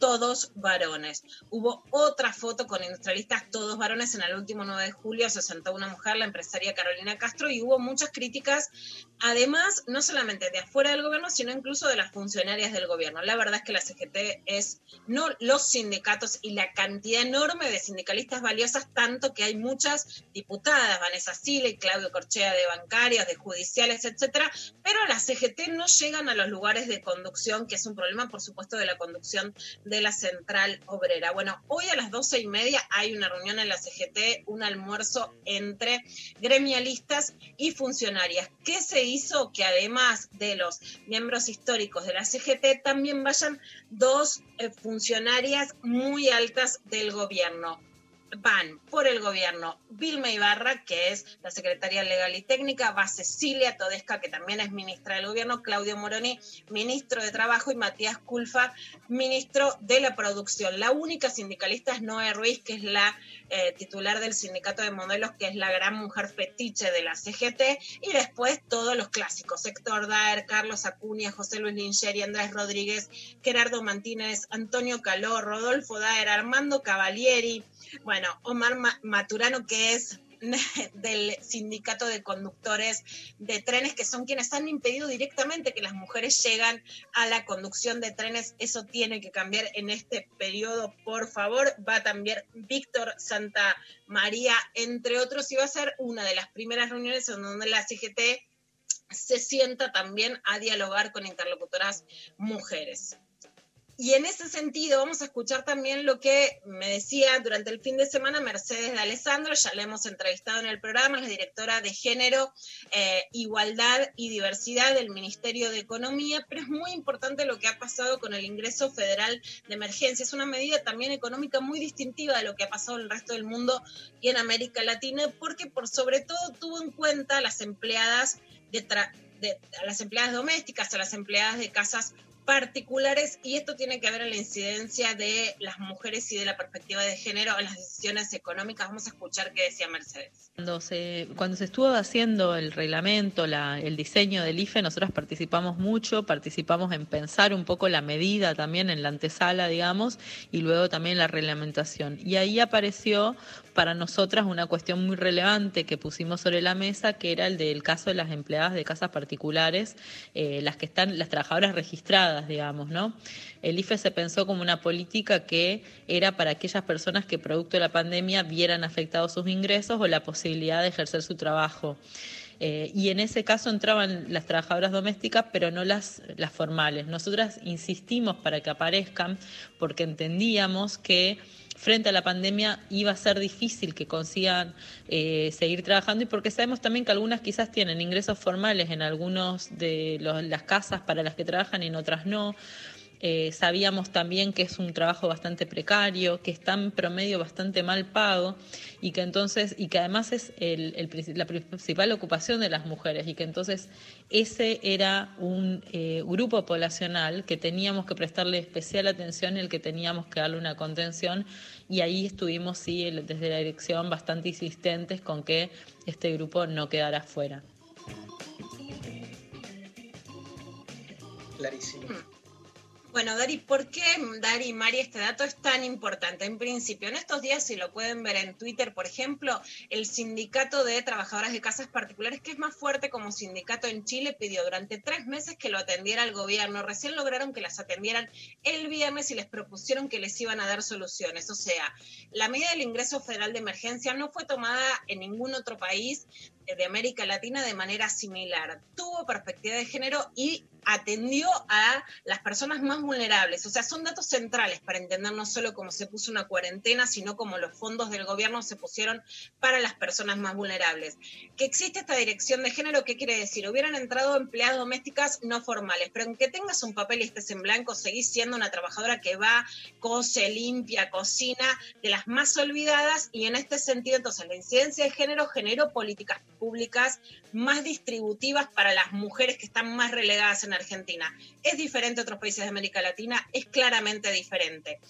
todos varones. Hubo otra foto con industrialistas, todos varones. En el último 9 de julio se sentó una mujer, la empresaria Carolina Castro, y hubo muchas críticas, además, no solamente de afuera del gobierno, sino incluso de las funcionarias del gobierno. La verdad es que la CGT es no los sindicatos y la cantidad enorme de sindicalistas valiosas, tanto que hay muchas diputadas, Vanessa Sile Claudio Corchea de bancarios, de judiciales, etcétera, pero las CGT no llegan a los lugares de conducción, que es un problema, por supuesto, de la conducción de la Central Obrera. Bueno, hoy a las doce y media hay una reunión en la CGT, un almuerzo entre gremialistas y funcionarias. ¿Qué se hizo? Que además de los miembros históricos de la CGT, también vayan dos eh, funcionarias muy altas del gobierno van por el gobierno Vilma Ibarra, que es la secretaria legal y técnica, va Cecilia Todesca, que también es ministra del gobierno, Claudio Moroni, ministro de Trabajo, y Matías Culfa, ministro de la Producción. La única sindicalista es Noé Ruiz, que es la eh, titular del sindicato de modelos, que es la gran mujer fetiche de la CGT, y después todos los clásicos, Héctor Daer, Carlos Acuña, José Luis Lincheri, Andrés Rodríguez, Gerardo Martínez, Antonio Caló, Rodolfo Daer, Armando Cavalieri, bueno, Omar Maturano, que es (laughs) del sindicato de conductores de trenes, que son quienes han impedido directamente que las mujeres lleguen a la conducción de trenes. Eso tiene que cambiar en este periodo, por favor. Va también Víctor Santa María, entre otros, y va a ser una de las primeras reuniones en donde la CGT se sienta también a dialogar con interlocutoras mujeres. Y en ese sentido vamos a escuchar también lo que me decía durante el fin de semana Mercedes de Alessandro, ya la hemos entrevistado en el programa, la directora de Género, eh, Igualdad y Diversidad del Ministerio de Economía, pero es muy importante lo que ha pasado con el ingreso federal de emergencia. Es una medida también económica muy distintiva de lo que ha pasado en el resto del mundo y en América Latina, porque por sobre todo tuvo en cuenta a las empleadas de, de a las empleadas domésticas, a las empleadas de casas particulares y esto tiene que ver en la incidencia de las mujeres y de la perspectiva de género en las decisiones económicas. Vamos a escuchar qué decía Mercedes. Cuando se, estuvo haciendo el reglamento, la, el diseño del IFE, nosotros participamos mucho, participamos en pensar un poco la medida también en la antesala, digamos, y luego también la reglamentación. Y ahí apareció para nosotras una cuestión muy relevante que pusimos sobre la mesa, que era el del caso de las empleadas de casas particulares, eh, las que están, las trabajadoras registradas, digamos, ¿no? El IFE se pensó como una política que era para aquellas personas que producto de la pandemia vieran afectados sus ingresos o la posibilidad de ejercer su trabajo. Eh, y en ese caso entraban las trabajadoras domésticas, pero no las, las formales. Nosotras insistimos para que aparezcan porque entendíamos que frente a la pandemia iba a ser difícil que consigan eh, seguir trabajando y porque sabemos también que algunas quizás tienen ingresos formales en algunos de las casas para las que trabajan y en otras no. Eh, sabíamos también que es un trabajo bastante precario, que está en promedio bastante mal pago y que entonces y que además es la principal ocupación de las mujeres y que entonces ese era un eh, grupo poblacional que teníamos que prestarle especial atención y el que teníamos que darle una contención y ahí estuvimos sí desde la dirección bastante insistentes con que este grupo no quedara fuera. Clarísimo. Bueno, Dari, ¿por qué, Dari y Mari, este dato es tan importante? En principio, en estos días, si lo pueden ver en Twitter, por ejemplo, el sindicato de trabajadoras de casas particulares, que es más fuerte como sindicato en Chile, pidió durante tres meses que lo atendiera el gobierno. Recién lograron que las atendieran el viernes y les propusieron que les iban a dar soluciones. O sea, la medida del ingreso federal de emergencia no fue tomada en ningún otro país de América Latina de manera similar. Tuvo perspectiva de género y atendió a las personas más vulnerables. O sea, son datos centrales para entender no solo cómo se puso una cuarentena, sino cómo los fondos del gobierno se pusieron para las personas más vulnerables. Que existe esta dirección de género, ¿qué quiere decir? Hubieran entrado empleadas domésticas no formales, pero aunque tengas un papel y estés en blanco, seguís siendo una trabajadora que va, cose, limpia, cocina, de las más olvidadas, y en este sentido, entonces, la incidencia de género generó políticas públicas más distributivas para las mujeres que están más relegadas en Argentina. Es diferente a otros países de América Latina, es claramente diferente.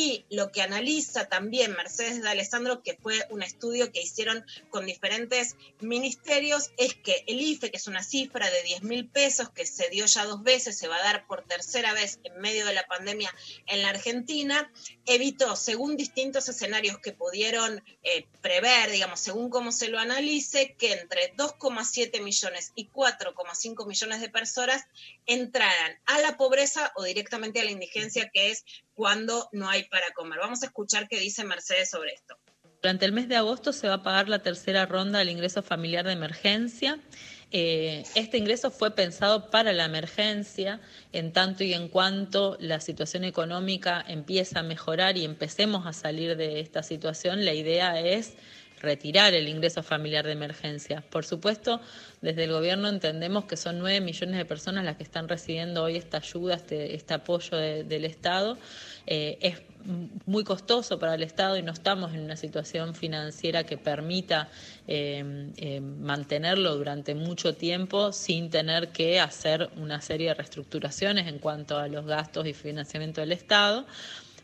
Y lo que analiza también Mercedes de Alessandro, que fue un estudio que hicieron con diferentes ministerios, es que el IFE, que es una cifra de 10 mil pesos que se dio ya dos veces, se va a dar por tercera vez en medio de la pandemia en la Argentina, evitó, según distintos escenarios que pudieron eh, prever, digamos, según cómo se lo analice, que entre 2,7 millones y 4,5 millones de personas entraran a la pobreza o directamente a la indigencia, que es cuando no hay para comer. Vamos a escuchar qué dice Mercedes sobre esto. Durante el mes de agosto se va a pagar la tercera ronda del ingreso familiar de emergencia. Eh, este ingreso fue pensado para la emergencia, en tanto y en cuanto la situación económica empieza a mejorar y empecemos a salir de esta situación, la idea es retirar el ingreso familiar de emergencia. Por supuesto, desde el gobierno entendemos que son nueve millones de personas las que están recibiendo hoy esta ayuda, este, este apoyo de- del Estado. Eh, es muy costoso para el Estado y no estamos en una situación financiera que permita eh, eh, mantenerlo durante mucho tiempo sin tener que hacer una serie de reestructuraciones en cuanto a los gastos y financiamiento del Estado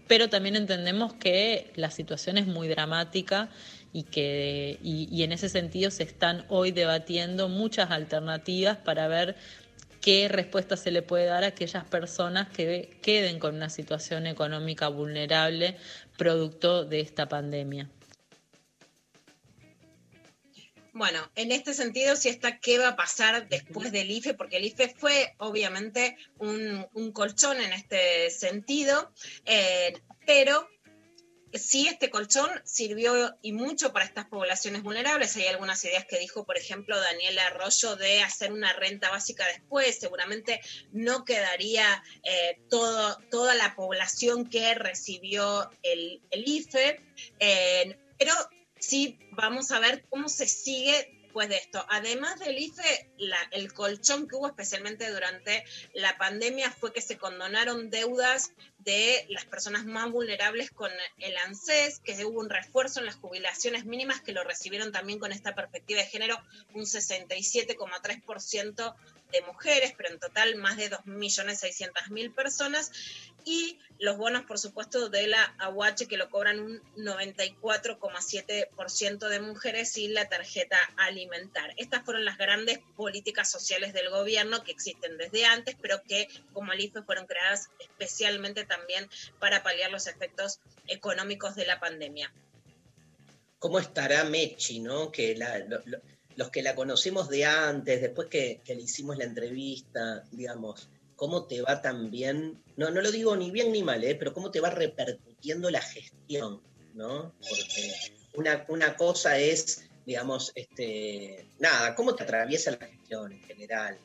pero también entendemos que la situación es muy dramática y que y, en ese sentido se están hoy debatiendo muchas alternativas para ver qué respuesta se le puede dar a aquellas personas que queden con una situación económica vulnerable producto de esta pandemia. Bueno, en este sentido, si está qué va a pasar después del IFE, porque el IFE fue obviamente un, un colchón en este sentido, eh, pero sí este colchón sirvió y mucho para estas poblaciones vulnerables. Hay algunas ideas que dijo, por ejemplo, Daniela Arroyo de hacer una renta básica después. Seguramente no quedaría eh, toda la población que recibió el, IFE, eh, pero sí vamos a ver cómo se sigue después de esto. Además del IFE, el colchón que hubo especialmente durante la pandemia fue que se condonaron deudas de las personas más vulnerables con el ANSES, que hubo un refuerzo en las jubilaciones mínimas que lo recibieron también con esta perspectiva de género un 67,3% de mujeres, pero en total más de 2.600.000 personas, y los bonos, por supuesto, de la AUH que lo cobran un 94,7% de mujeres y la tarjeta alimentar. Estas fueron las grandes políticas sociales del gobierno que existen desde antes, pero que como el IFE fueron creadas especialmente también para paliar los efectos económicos de la pandemia. ¿Cómo estará Mechi, no? Que los que la conocemos de antes, después que, que le hicimos la entrevista, digamos, ¿cómo te va también? No, no lo digo ni bien ni mal, ¿eh? pero ¿cómo te va repercutiendo la gestión, ¿no? Porque una, una cosa es, digamos, este, nada, ¿cómo te atraviesa la gestión en general?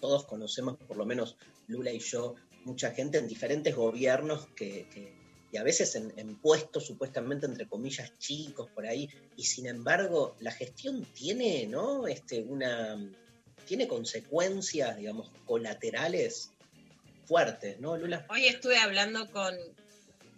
Todos conocemos, por lo menos Lula y yo, mucha gente en diferentes gobiernos que, y a veces en, en puestos supuestamente entre comillas chicos por ahí, y sin embargo la gestión tiene, ¿no? Este, una, tiene consecuencias, digamos, colaterales fuertes, ¿no, Lula? Hoy estuve hablando con,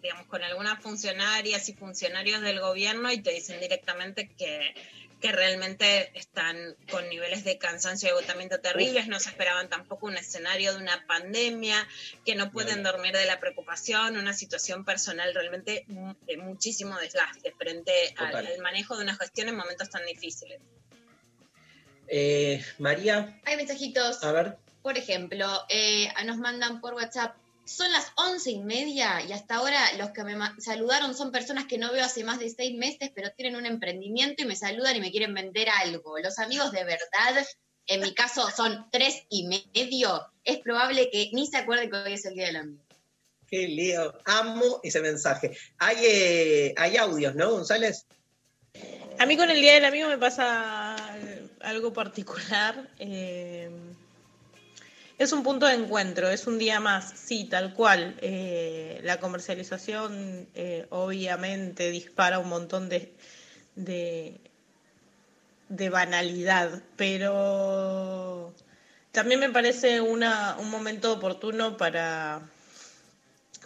digamos, con algunas funcionarias y funcionarios del gobierno y te dicen directamente que, que realmente están con niveles de cansancio y agotamiento terribles, no se esperaban tampoco un escenario de una pandemia, que no pueden dormir de la preocupación, una situación personal realmente de muchísimo desgaste frente al manejo de una gestión en momentos tan difíciles. Eh, María, Hay mensajitos. a ver, Por ejemplo, eh, nos mandan por WhatsApp. Son las once y media y hasta ahora los que me saludaron son personas que no veo hace más de seis meses, pero tienen un emprendimiento y me saludan y me quieren vender algo. Los amigos de verdad, en mi caso, son tres y medio. Es probable que ni se acuerden que hoy es el Día del Amigo. qué lío, amo ese mensaje. Hay, eh, hay audios, ¿no, González? A mí con el Día del Amigo me pasa algo particular. eh, es un punto de encuentro, es un día más, sí, tal cual. eh, la comercialización eh, obviamente dispara un montón de, de, de banalidad, pero también me parece una, un momento oportuno para,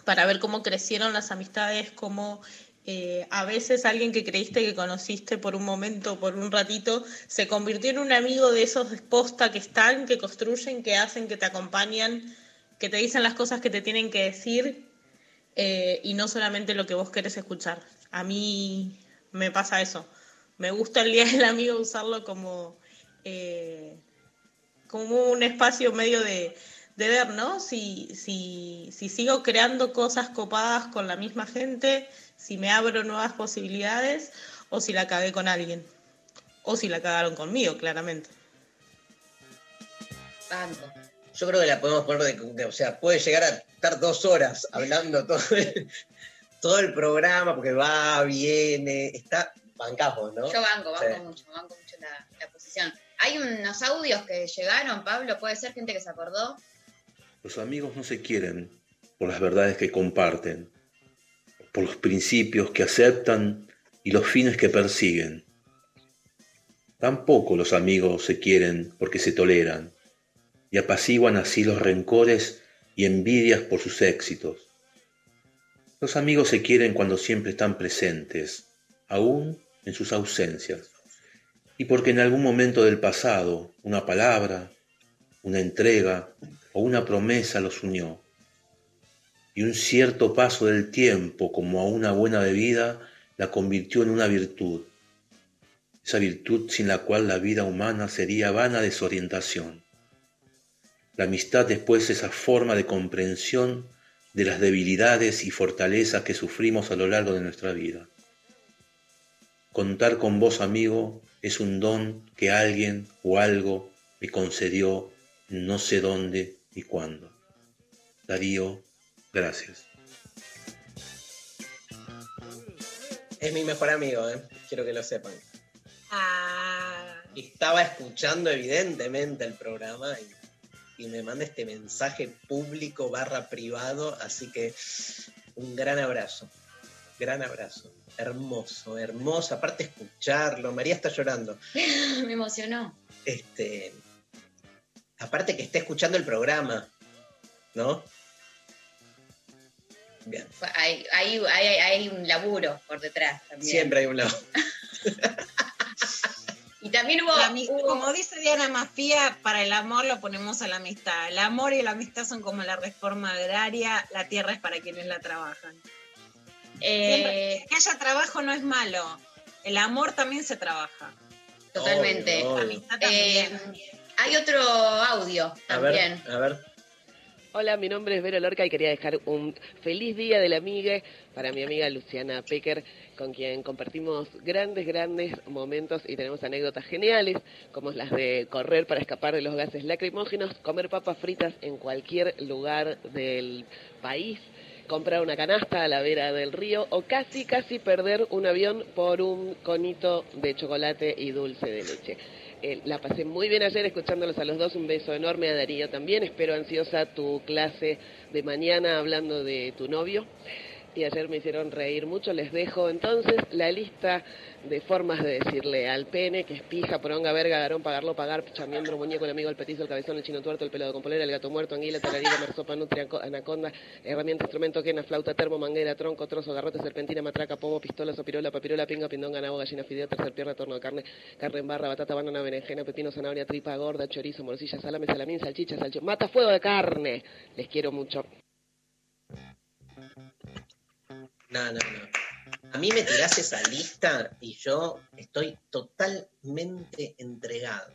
para ver cómo crecieron las amistades, cómo eh, a veces alguien que creíste que conociste por un momento, por un ratito, se convirtió en un amigo de esos posta que están, que construyen, que hacen, que te acompañan, que te dicen las cosas que te tienen que decir eh, y no solamente lo que vos querés escuchar. A mí me pasa eso. Me gusta el Día (laughs) del Amigo usarlo como, eh, como un espacio medio de, de ver, ¿no? Si, si, si sigo creando cosas copadas con la misma gente, si me abro nuevas posibilidades o si la cagué con alguien. O si la cagaron conmigo, claramente. Banco. Yo creo que la podemos poner de, de- o sea, puede llegar a estar dos horas hablando todo el, todo el programa, porque va, viene, está, bancamos, ¿no? Yo banco, banco Sí. mucho, banco mucho la, la posición. Hay unos audios que llegaron, Pablo, puede ser gente que se acordó. Los amigos no se quieren por las verdades que comparten, por los principios que aceptan y los fines que persiguen. Tampoco los amigos se quieren porque se toleran y apaciguan así los rencores y envidias por sus éxitos. Los amigos se quieren cuando siempre están presentes, aún en sus ausencias, y porque en algún momento del pasado una palabra, una entrega o una promesa los unió. Y un cierto paso del tiempo, como a una buena bebida, la convirtió en una virtud. Esa virtud sin la cual la vida humana sería vana desorientación. La amistad después esa forma de comprensión de las debilidades y fortalezas que sufrimos a lo largo de nuestra vida. Contar con vos, amigo, es un don que alguien o algo me concedió no sé dónde ni cuándo. Darío, gracias. Es mi mejor amigo, ¿eh? quiero que lo sepan. Ah, Estaba escuchando evidentemente el programa y, y me manda este mensaje público barra privado, así que un gran abrazo, gran abrazo. Hermoso, hermoso. Aparte escucharlo, María está llorando. (laughs) Me emocionó. Este, aparte que está escuchando el programa, ¿no? Bien. Hay, hay, hay, hay un laburo por detrás también. Siempre hay un lado. Y también hubo, la ami- hubo- como dice Diana Mafía, para el amor lo ponemos a la amistad. El amor y la amistad son como la reforma agraria, la tierra es para quienes la trabajan. eh, Siempre que haya trabajo no es malo. El amor también se trabaja. totalmente. Obvio, obvio. La amistad Eh, también. hay otro audio A ver, también. a ver. Hola, mi nombre es Vero Lorca y quería dejar un feliz día de la amiga para mi amiga Luciana Pecker, con quien compartimos grandes, grandes momentos y tenemos anécdotas geniales, como las de correr para escapar de los gases lacrimógenos, comer papas fritas en cualquier lugar del país, comprar una canasta a la vera del río o casi, casi perder un avión por un conito de chocolate y dulce de leche. Eh, la pasé muy bien ayer escuchándolos a los dos. Un beso enorme a Darío también. Espero ansiosa tu clase de mañana hablando de tu novio. Y ayer me hicieron reír mucho. Les dejo entonces la lista de formas de decirle al pene, que es pija, poronga, verga, garón, pagarlo, pagar, chamiembro, muñeco, el amigo, el petizo, el cabezón, el chino tuerto, el pelado con polera, el gato muerto, anguila, tararira, marsopa, nutria, anaconda, herramienta, instrumento, quena, flauta, termo, manguera, tronco, trozo, garrote, serpentina, matraca, pomo, pistola, sopirola, papirola, pinga, pindón, ganado, gallina, fideo, tercer pierna, torno de carne, carne en barra, batata, banana, berenjena, pepino, zanahoria, tripa, gorda, chorizo, morcilla, salame, salamín, salchicha, salcho, mata fuego de carne. Les quiero mucho. No, no, no. A mí me tirás esa lista y yo estoy totalmente entregado.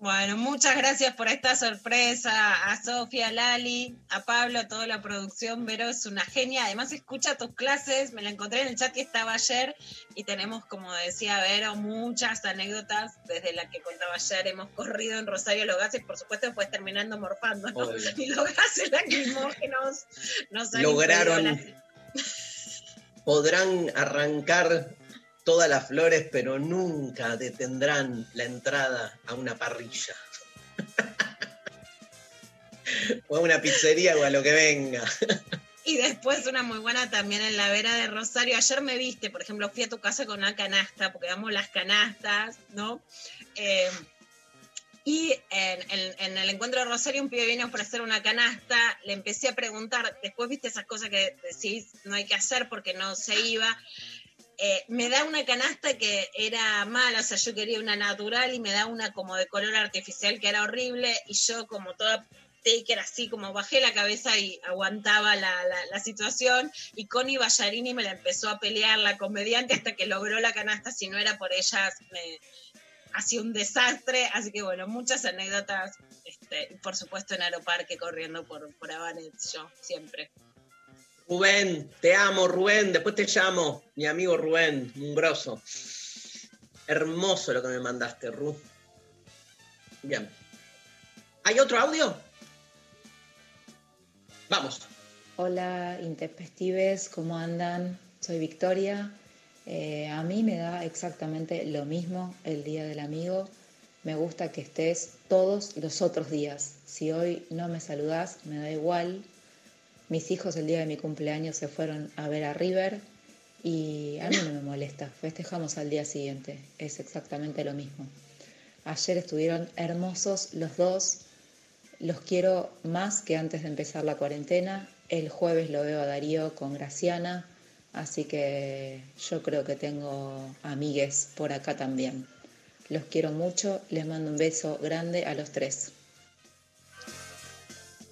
Bueno, muchas gracias por esta sorpresa a Sofía, a Lali, a Pablo, a toda la producción. Vero es una genia. Además, escucha tus clases. Me la encontré en el chat y estaba ayer. Y tenemos, como decía Vero, muchas anécdotas. Desde la que contaba ayer, hemos corrido en Rosario los gases. Por supuesto, después terminando morfando. (laughs) Y los gases lacrimógenos nos han Lograron- (laughs) Podrán arrancar todas las flores, pero nunca detendrán la entrada a una parrilla. (laughs) o a una pizzería o a lo que venga. (laughs) Y después una muy buena también en la vera de Rosario. Ayer me viste, por ejemplo, fui a tu casa con una canasta, porque amo las canastas, ¿no? Eh, y en, el encuentro de Rosario un pibe viene a ofrecer una canasta, le empecé a preguntar, después viste esas cosas que decís no hay que hacer porque no se iba. Eh, me da una canasta que era mala, o sea, yo quería una natural y me da una como de color artificial que era horrible. Y yo como toda taker así como bajé la cabeza y aguantaba la, la- la situación. Y Connie Ballarini me la empezó a pelear la comediante hasta que logró la canasta, si no era por ella me hacía un desastre, así que bueno, muchas anécdotas, este, por supuesto en Aeroparque corriendo por, por Habanet, yo siempre. Rubén, te amo, Rubén. Después te llamo, mi amigo Rubén, un grosso. Hermoso lo que me mandaste, Ru. Bien. ¿Hay otro audio? Vamos. Hola, intempestives, ¿cómo andan? Soy Victoria Eh, a mí me da exactamente lo mismo el Día del Amigo. Me gusta que estés todos los otros días. Si hoy no me saludás, me da igual. Mis hijos el día de mi cumpleaños se fueron a ver a River y a mí no me molesta. Festejamos al día siguiente. Es exactamente lo mismo. Ayer estuvieron hermosos los dos. Los quiero más que antes de empezar la cuarentena. El jueves lo veo a Darío con Graciana. Así que yo creo que tengo amigues por acá también. Los quiero mucho. Les mando un beso grande a los tres.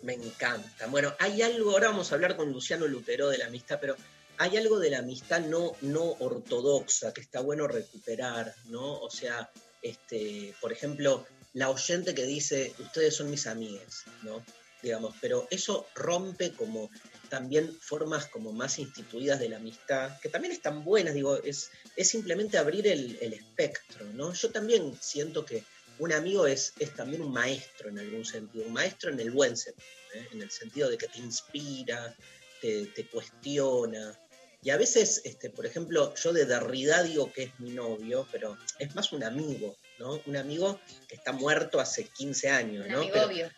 Me encanta. Bueno, hay algo, ahora vamos a hablar con Luciano Lutero de la amistad, pero hay algo de la amistad no, no ortodoxa que está bueno recuperar, ¿no? O sea, este, por ejemplo, la oyente que dice, ustedes son mis amigas, ¿no? Digamos, pero eso rompe como también formas como más instituidas de la amistad, que también están buenas, digo, es, es simplemente abrir el, el espectro, ¿no? Yo también siento que un amigo es, es también un maestro en algún sentido, un maestro en el buen sentido, ¿eh? en el sentido de que te inspira, te, te cuestiona. Y a veces, este, por ejemplo, yo de Derrida digo que es mi novio, pero es más un amigo, ¿no? Un amigo que está muerto hace 15 años, Un ¿no? amigo Pero- obvio.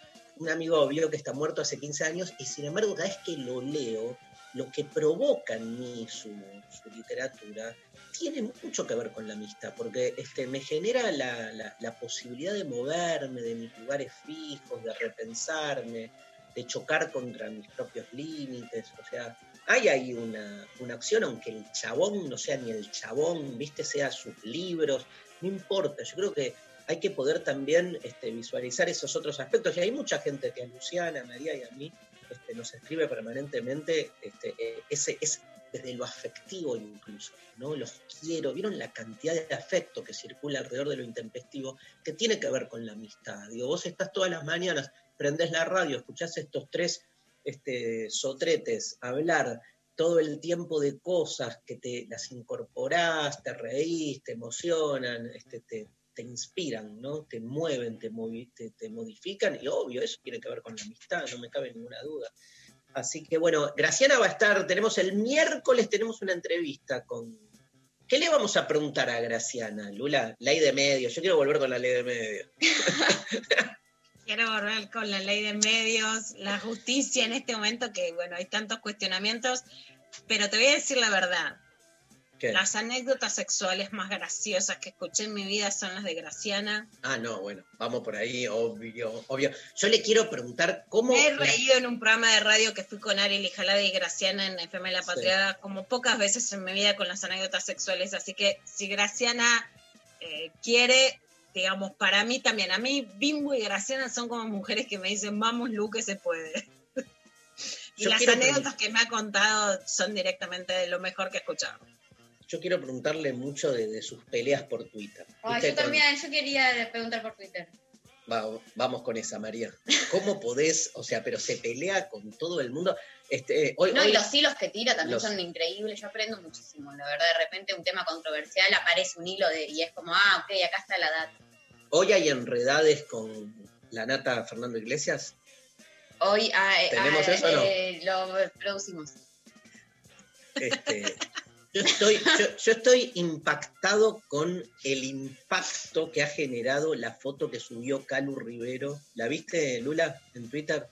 Un amigo obvio que está muerto hace 15 años y sin embargo cada vez que lo leo, lo que provoca en mí su, su literatura tiene mucho que ver con la amistad, porque este, me genera la, la- la posibilidad de moverme de mis lugares fijos, de repensarme, de chocar contra mis propios límites, o sea, hay ahí una, una acción, aunque el chabón no sea ni el chabón, viste, sea sus libros, no importa, yo creo que hay que poder también este, visualizar esos otros aspectos. Y hay mucha gente que a Luciana, a María y a mí este, nos escribe permanentemente este, eh, ese, es desde lo afectivo incluso, ¿no? Los quiero, ¿vieron la cantidad de afecto que circula alrededor de lo intempestivo que tiene que ver con la amistad? Digo, vos estás todas las mañanas, prendés la radio, escuchás estos tres este, sotretes hablar todo el tiempo de cosas que te las incorporás, te reís, te emocionan, te, te inspiran, ¿no? Te mueven, te, te modifican, y obvio, eso tiene que ver con la amistad, no me cabe ninguna duda. Así que bueno, Graciana va a estar, tenemos el miércoles, tenemos una entrevista con... ¿Qué le vamos a preguntar a Graciana, Lula? Ley de medios, yo quiero volver con la ley de medios. (laughs) Quiero volver con la ley de medios, la justicia en este momento que, bueno, hay tantos cuestionamientos, pero te voy a decir la verdad. ¿Qué? Las anécdotas sexuales más graciosas que escuché en mi vida son las de Graciana. Ah, no, bueno, vamos por ahí, obvio, obvio. Yo le quiero preguntar cómo... Me he reído en un programa de radio que fui con Ariel y y Graciana en FM La Patriada como pocas veces en mi vida con las anécdotas sexuales. Así que si Graciana eh, quiere, digamos, para mí también. A mí Bimbo y Graciana son como mujeres que me dicen, vamos Lu, que se puede. y Yo las anécdotas que me ha contado son directamente de lo mejor que he escuchado. Yo quiero preguntarle mucho de, de sus peleas por Twitter. Ay, ¿Viste? yo también, yo quería preguntar por Twitter. Va- vamos con esa, María. ¿Cómo podés, o sea, pero se pelea con todo el mundo? Este, hoy, No, hoy- y los hilos que tira también los- son increíbles, yo aprendo muchísimo. La verdad, de repente un tema controversial aparece un hilo de, y es como, ah, ok, acá está la data. hoy hay enredades con la nata Fernando Iglesias. Hoy ah, eh, ¿Tenemos ah, eso no? eh, lo producimos. Este, (laughs) yo, estoy, yo, estoy impactado con el impacto que ha generado la foto que subió Calu Rivero. ¿La viste, Lula, en Twitter?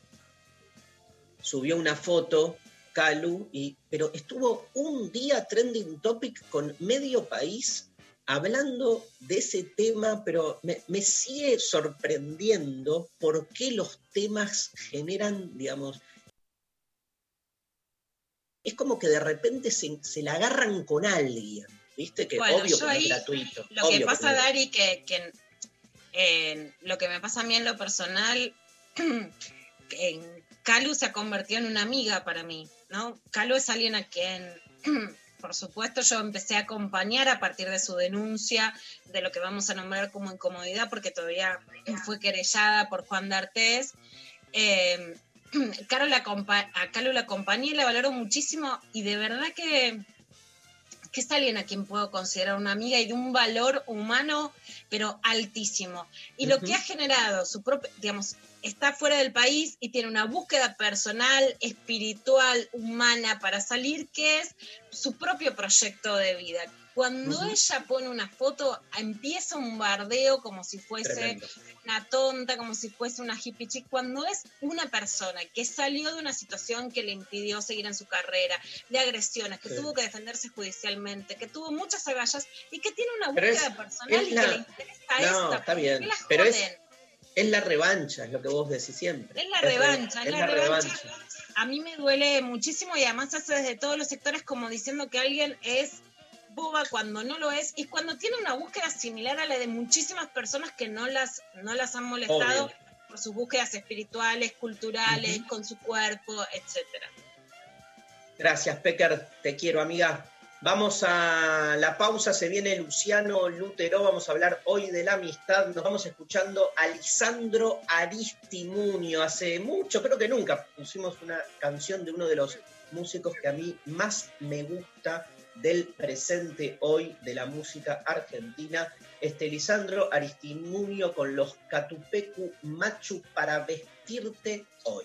Subió una foto, Calu, y, pero estuvo un día trending topic con medio país hablando de ese tema, pero me sigue sorprendiendo por qué los temas generan, digamos, es como que de repente se, se la agarran con alguien, ¿viste? Que Bueno, obvio que no es gratuito. Lo que pasa, no Dari, que, que eh, lo que me pasa a mí en lo personal, (clears throat) en Calu se ha convertido en una amiga para mí, ¿no? Calu es alguien a quien, (clears throat) por supuesto, yo empecé a acompañar a partir de su denuncia de lo que vamos a nombrar como incomodidad, porque todavía fue querellada por Juan D'Artés. Eh, (clears throat) Caro la a Calu la acompañé y la valoro muchísimo y de verdad que que es alguien a quien puedo considerar una amiga y de un valor humano, pero altísimo. Y lo que ha generado su propio, digamos, está fuera del país y tiene una búsqueda personal, espiritual, humana para salir, que es su propio proyecto de vida. Cuando ella pone una foto, empieza un bardeo como si fuese Tremendo. una tonta, como si fuese una hippie chick. Cuando es una persona que salió de una situación que le impidió seguir en su carrera, de agresiones, que Sí. tuvo que defenderse judicialmente, que tuvo muchas agallas y que tiene una búsqueda personal y la- que le interesa No, esta. está bien. ¿Por qué la Pero es, es la revancha, es lo que vos decís siempre. Es la re- revancha, es, es la, revancha. A mí me duele muchísimo y además se hace desde todos los sectores como diciendo que alguien es boba cuando no lo es y cuando tiene una búsqueda similar a la de muchísimas personas que no las, no las han molestado Obvio. por sus búsquedas espirituales, culturales, con su cuerpo, etcétera. Gracias, Pecker. Te quiero, amiga. Vamos a la pausa, se viene Luciano Lutero, vamos a hablar hoy de la amistad, nos vamos escuchando a Lisandro Aristimunio. Hace mucho, creo que nunca, pusimos una canción de uno de los músicos que a mí más me gusta del presente hoy de la música argentina, este Lisandro Aristimunio con los Catupecu Machu para vestirte hoy.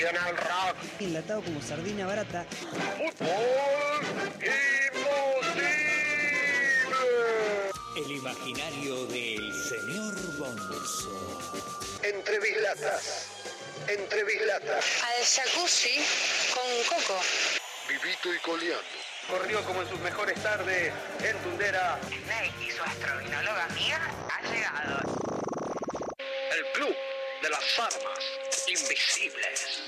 Nacional Rock. Enlatado como sardina barata. El imaginario del señor Bonzo. Entre bislatas. Entre bislatas. Al jacuzzi con coco. Vivito y coleando. Corrió como en sus mejores tardes en Tundera. Snake y su amiga ha llegado. Las armas invisibles.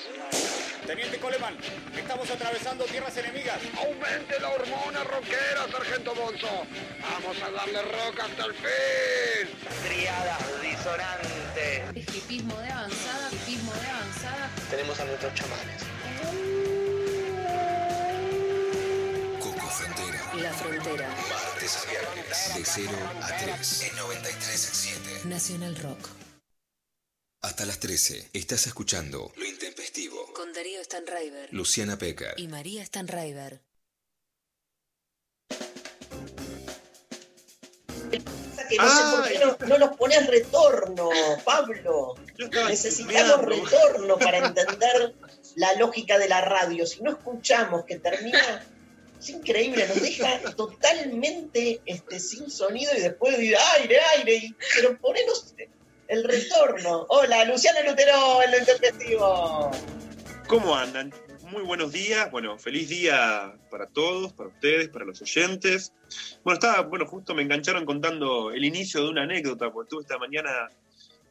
Teniente Coleman, estamos atravesando tierras enemigas. Aumente la hormona rockera, Sargento Bonzo. Vamos a darle rock hasta el fin. Triadas disonantes. Hipismo de avanzada, hipismo de avanzada. Tenemos a nuestros chamanes. Coco Frontera. La Frontera. Martes a viernes. De 0 a 3. En 93.7. Nacional Rock. Hasta las 13. Estás escuchando Lo Intempestivo. Con Darío Stanraiver. Luciana Pecker. Y María Stanraiver. Que no sé por qué no, no nos pones retorno, Pablo. Necesitamos retorno para entender la lógica de la radio. Si no escuchamos que termina, es increíble, nos deja totalmente este, sin sonido y después dice aire, aire, y- pero ponenos el retorno. Hola, Luciana Lutero, en lo intempestivo. ¿Cómo andan? Muy buenos días. Bueno, feliz día para todos, para ustedes, para los oyentes. Bueno, estaba, bueno, justo me engancharon contando el inicio de una anécdota, porque tuve esta mañana,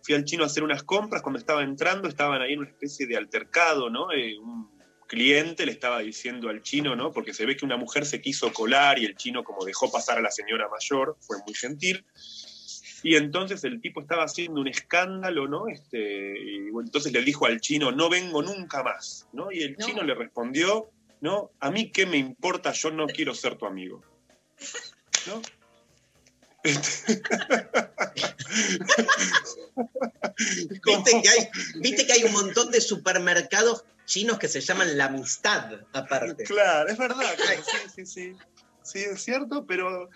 fui al chino a hacer unas compras, cuando estaba entrando estaban ahí en una especie de altercado, ¿no? Eh, un cliente le estaba diciendo al chino, ¿no? Porque se ve que una mujer se quiso colar y el chino como dejó pasar a la señora mayor, fue muy gentil. Y entonces el tipo estaba haciendo un escándalo, ¿no? Este, y bueno, entonces le dijo al chino, no vengo nunca más, ¿no? Y el No. chino le respondió, ¿no? A mí qué me importa, yo no quiero ser tu amigo. ¿No? Este, (laughs) ¿Viste que, hay, viste que hay un montón de supermercados chinos que se llaman la amistad, aparte. Claro, es verdad, claro, (laughs) sí, sí, sí. Sí, es cierto, pero.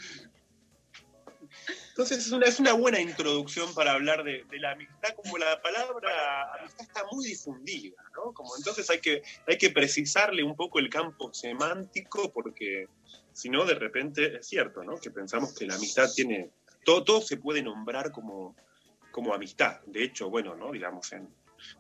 Entonces es una, es una buena introducción para hablar de, de la amistad, como la palabra amistad está muy difundida, ¿no? Como entonces hay que, hay que precisarle un poco el campo semántico, porque si no, de repente es cierto, ¿no? Que pensamos que la amistad tiene. Todo, todo se puede nombrar como, como amistad. De hecho, bueno, ¿no? Digamos, en,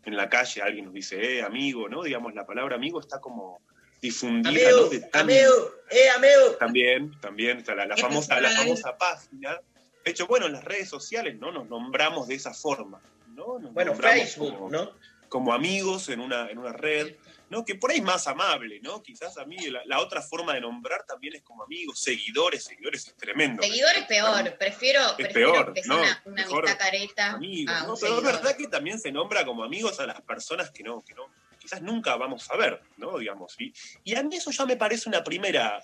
en la calle alguien nos dice, eh, amigo, ¿no? Digamos, la palabra amigo está como difundida, Amigo, ¿no? De tan- amigo, eh, amigo. también, también está la, la ¿Qué famosa, la famosa página. De hecho, bueno, en las redes sociales no nos nombramos de esa forma, ¿no? Nos Bueno, Facebook, como, ¿no? como amigos en una, en una red, ¿no? Que por ahí es más amable, ¿no? Quizás a mí la, la otra forma de nombrar también es como amigos, seguidores, seguidores es tremendo. Seguidor es peor. Prefiero, Es prefiero peor, que sea ¿no? una, una Mejor amistad careta amigos, a un ¿no? Pero es verdad que también se nombra como amigos a las personas que no, que no, quizás nunca vamos a ver, ¿no? Digamos. Y, y a mí eso ya me parece una primera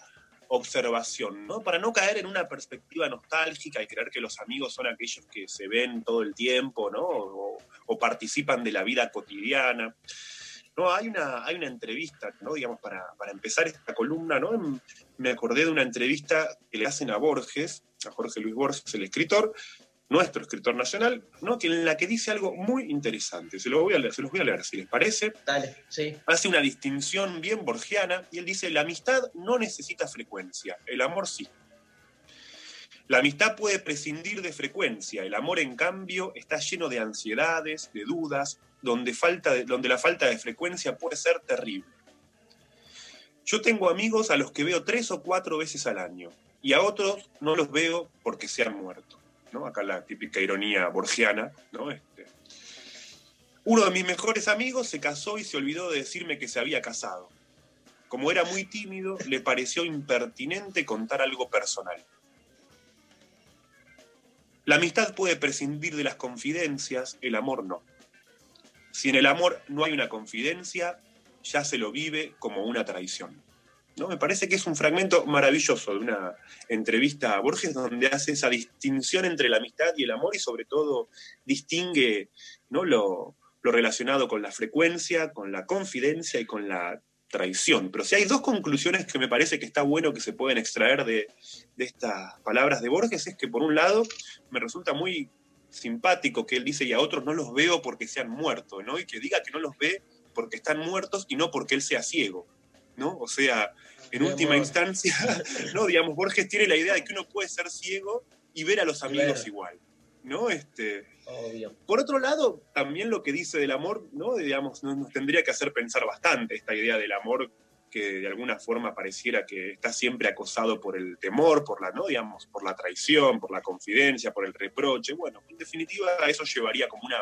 observación, ¿no? Para no caer en una perspectiva nostálgica y creer que los amigos son aquellos que se ven todo el tiempo, ¿no? O, participan de la vida cotidiana. No, hay una, hay una entrevista, ¿no? Digamos, para, para empezar esta columna, ¿no? Me acordé de una entrevista que le hacen a Borges, a Jorge Luis Borges, el escritor, nuestro escritor nacional, ¿no? que en la que dice algo muy interesante. Se, lo voy a leer, se los voy a leer, si les parece. Dale, sí. Hace una distinción bien borgiana y él dice, la amistad no necesita frecuencia, el amor sí. La amistad puede prescindir de frecuencia, el amor en cambio está lleno de ansiedades, de dudas, donde, falta de- donde la falta de frecuencia puede ser terrible. Yo tengo amigos a los que veo tres o cuatro veces al año y a otros no los veo porque se han muerto. Acá la típica ironía borgiana. Este, uno de mis mejores amigos se casó y se olvidó de decirme que se había casado. Como era muy tímido, le pareció impertinente contar algo personal. La amistad puede prescindir de las confidencias, el amor no. Si en el amor no hay una confidencia, ya se lo vive como una traición. ¿No? Me parece que es un fragmento maravilloso de una entrevista a Borges donde hace esa distinción entre la amistad y el amor y sobre todo distingue ¿no? lo, lo relacionado con la frecuencia, con la confidencia y con la traición. Pero si hay dos conclusiones que me parece que está bueno que se pueden extraer de, de estas palabras de Borges, es que por un lado me resulta muy simpático que él dice y a otros no los veo porque se han muerto, ¿no? Y que diga que no los ve porque están muertos y no porque él sea ciego, ¿no? O sea, en última instancia, (laughs) ¿no? Digamos, Borges tiene la idea de que uno puede ser ciego y ver a los amigos Claro. igual, ¿no? Este, Obvio. por otro lado, también lo que dice del amor, ¿no? Digamos, nos, nos tendría que hacer pensar bastante esta idea del amor que de alguna forma pareciera que está siempre acosado por el temor, por la, ¿no? Digamos, por la traición, por la confidencia, por el reproche. Bueno, en definitiva, eso llevaría como una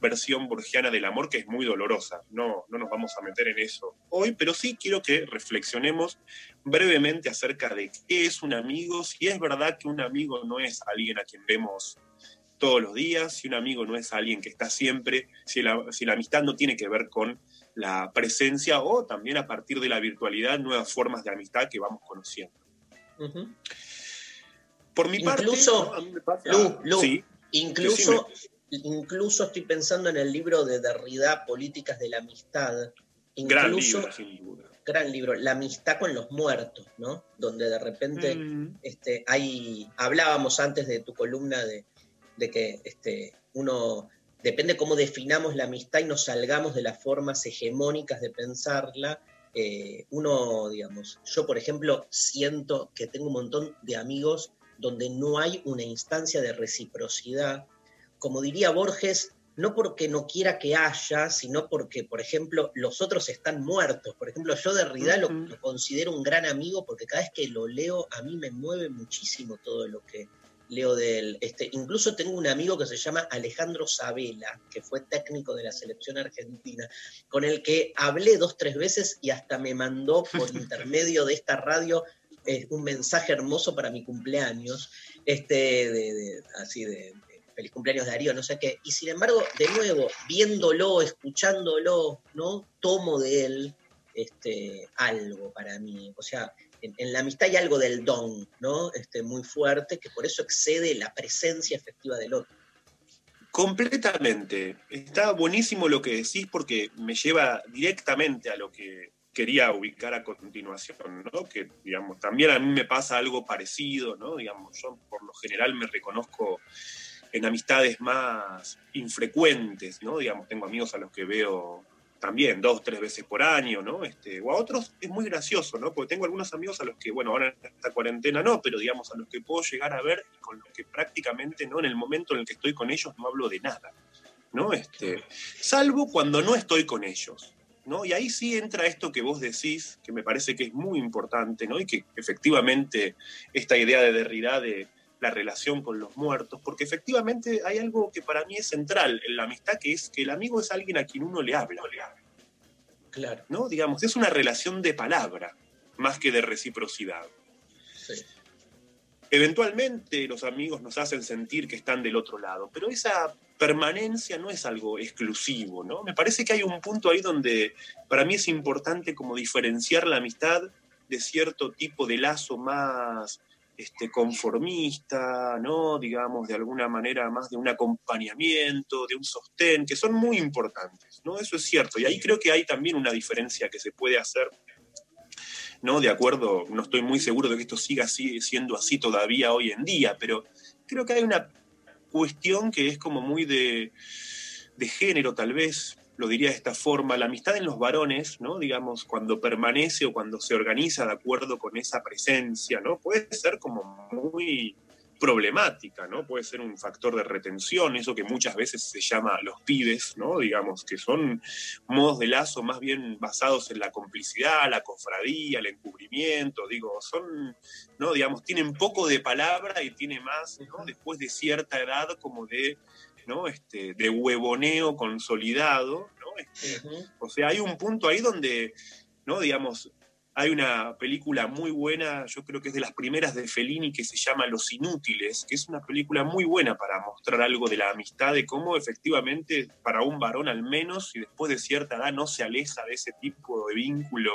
versión borgiana del amor que es muy dolorosa. No, no nos vamos a meter en eso hoy, pero sí quiero que reflexionemos brevemente acerca de qué es un amigo, si es verdad que un amigo no es alguien a quien vemos todos los días, si un amigo no es alguien que está siempre, si la, si la amistad no tiene que ver con la presencia o también a partir de la virtualidad, nuevas formas de amistad que vamos conociendo. Por mi parte, Lu, Lu, Sí, incluso, incluso estoy pensando en el libro de Derrida, Políticas de la Amistad. gran Incluso, libro, sin duda. gran libro, La amistad con los muertos, ¿no? Donde de repente Mm. este, hay, hablábamos antes de tu columna de, de que este, uno, depende cómo definamos la amistad y nos salgamos de las formas hegemónicas de pensarla. eh, uno, digamos, yo por ejemplo siento que tengo un montón de amigos donde no hay una instancia de reciprocidad. Como diría Borges, no porque no quiera que haya, sino porque, por ejemplo, los otros están muertos. Por ejemplo, yo Derrida lo, Ujú. lo considero un gran amigo porque cada vez que lo leo a mí me mueve muchísimo todo lo que leo de él. Este, incluso tengo un amigo que se llama Alejandro Sabela, que fue técnico de la selección argentina, con el que hablé dos, tres veces y hasta me mandó por (laughs) intermedio de esta radio eh, un mensaje hermoso para mi cumpleaños, este, de, de- así de, de feliz cumpleaños Darío, no sé qué. Y sin embargo, de nuevo, viéndolo, escuchándolo, ¿no? Tomo de él este, algo para mí. O sea, en, la amistad hay algo del don, ¿no? Este, muy fuerte, que por eso excede la presencia efectiva del otro. Completamente. Está buenísimo lo que decís porque me lleva directamente a lo que quería ubicar a continuación, ¿no? Que, digamos, también a mí me pasa algo parecido, ¿no? Digamos, yo por lo general me reconozco en amistades más infrecuentes, ¿no? Digamos, tengo amigos a los que veo también dos, tres veces por año, ¿no? Este, o a otros es muy gracioso, ¿no? Porque tengo algunos amigos a los que, bueno, ahora en esta cuarentena no, pero digamos a los que puedo llegar a ver y con los que prácticamente, ¿no? En el momento en el que estoy con ellos no hablo de nada, ¿no? Este, salvo cuando no estoy con ellos, ¿no? Y ahí sí entra esto que vos decís, que me parece que es muy importante, ¿no? Y que efectivamente esta idea de Derrida de la relación con los muertos, porque efectivamente hay algo que para mí es central en la amistad, que es que el amigo es alguien a quien uno le habla, Claro. ¿no? Digamos, es una relación de palabra, más que de reciprocidad. Sí. Eventualmente los amigos nos hacen sentir que están del otro lado, pero esa permanencia no es algo exclusivo, ¿no? Me parece que hay un punto ahí donde para mí es importante como diferenciar la amistad de cierto tipo de lazo más este, conformista. Digamos, de alguna manera más de un acompañamiento, de un sostén, que son muy importantes, ¿no? Eso es cierto. Y ahí creo que hay también una diferencia que se puede hacer ¿no? De acuerdo, no estoy muy seguro de que esto siga siendo así todavía hoy en día, pero creo que hay una cuestión que es como muy de género, tal vez, lo diría de esta forma, la amistad en los varones, ¿no? Digamos, cuando permanece o cuando se organiza de acuerdo con esa presencia, ¿no? Puede ser como muy problemática, ¿no? Puede ser un factor de retención, eso que muchas veces se llama los pibes, ¿no? Digamos, que son modos de lazo más bien basados en la complicidad, la cofradía, el encubrimiento, digo, son, ¿no? Digamos, tienen poco de palabra y tiene más, ¿no? Después de cierta edad como de, ¿no? Este, de huevoneo consolidado, ¿no? Este, o sea, hay un punto ahí donde, ¿no? Digamos, Hay una película muy buena, yo creo que es de las primeras de Fellini, que se llama Los Inútiles, que es una película muy buena para mostrar algo de la amistad, de cómo efectivamente para un varón al menos, y después de cierta edad no se aleja de ese tipo de vínculo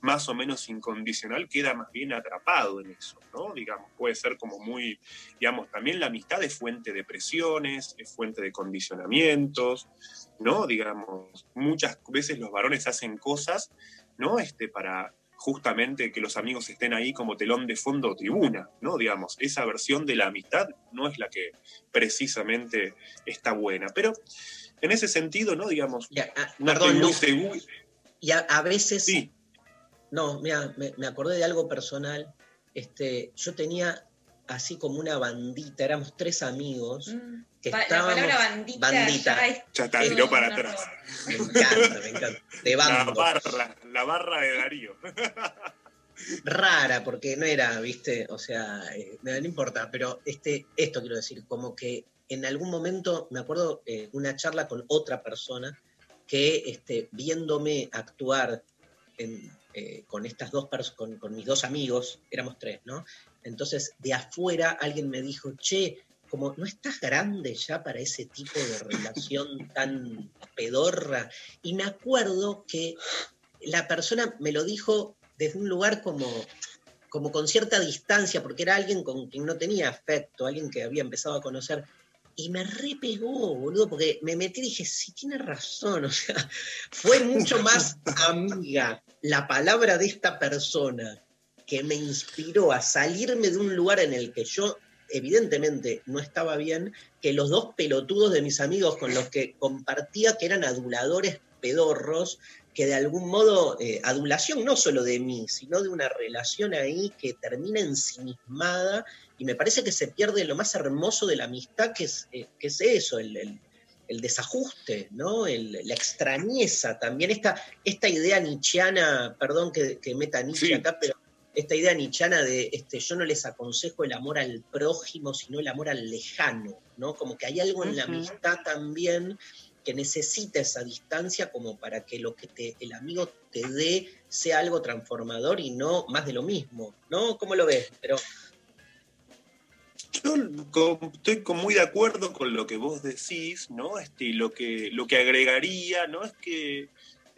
más o menos incondicional, queda más bien atrapado en eso, ¿no? Digamos, puede ser como muy, digamos, también la amistad es fuente de presiones, es fuente de condicionamientos, ¿no? Digamos, muchas veces los varones hacen cosas, ¿no? Este, para justamente que los amigos estén ahí como telón de fondo o tribuna, ¿no? Digamos, esa versión de la amistad no es la que precisamente está buena. Pero en ese sentido, ¿no? Digamos, ah, no perdón, seguro. Y a, a veces. No, mira, me, me acordé de algo personal. Este, yo tenía así como una bandita, éramos tres amigos que Pa- la estábamos. palabra bandita, ya es- Ya está, tiró para atrás. Me encanta, me encanta. De La barra, la barra de Darío. rara, porque no era, viste, o sea, eh, no, no importa, pero este, esto quiero decir, como que en algún momento, me acuerdo eh, una charla con otra persona que este, viéndome actuar en, eh, con estas dos personas, con, con mis dos amigos, éramos tres, ¿no? Entonces, de afuera alguien me dijo, che, como no estás grande ya para ese tipo de relación (laughs) tan pedorra. Y me acuerdo que la persona me lo dijo desde un lugar como, como con cierta distancia, porque era alguien con quien no tenía afecto, alguien que había empezado a conocer. Y me repegó, boludo, porque me metí y dije, sí, tiene razón. (laughs) O sea, fue mucho más (laughs) amiga la palabra de esta persona que me inspiró a salirme de un lugar en el que yo evidentemente no estaba bien, que los dos pelotudos de mis amigos con los que compartía que eran aduladores pedorros, que de algún modo, eh, adulación no solo de mí, sino de una relación ahí que termina ensimismada y me parece que se pierde lo más hermoso de la amistad, que es, eh, eso, el- el desajuste, ¿no? El- la extrañeza también, esta, esta idea nietzscheana, perdón que, que meta Nietzsche acá, pero esta idea nietzscheana de este, yo no les aconsejo el amor al prójimo, sino el amor al lejano, ¿no? Como que hay algo en la amistad también que necesita esa distancia como para que lo que te, el amigo te dé sea algo transformador y no más de lo mismo, ¿no? ¿Cómo lo ves? Pero Yo estoy muy de acuerdo con lo que vos decís, ¿no? Este, lo que, lo que agregaría, ¿no? Es que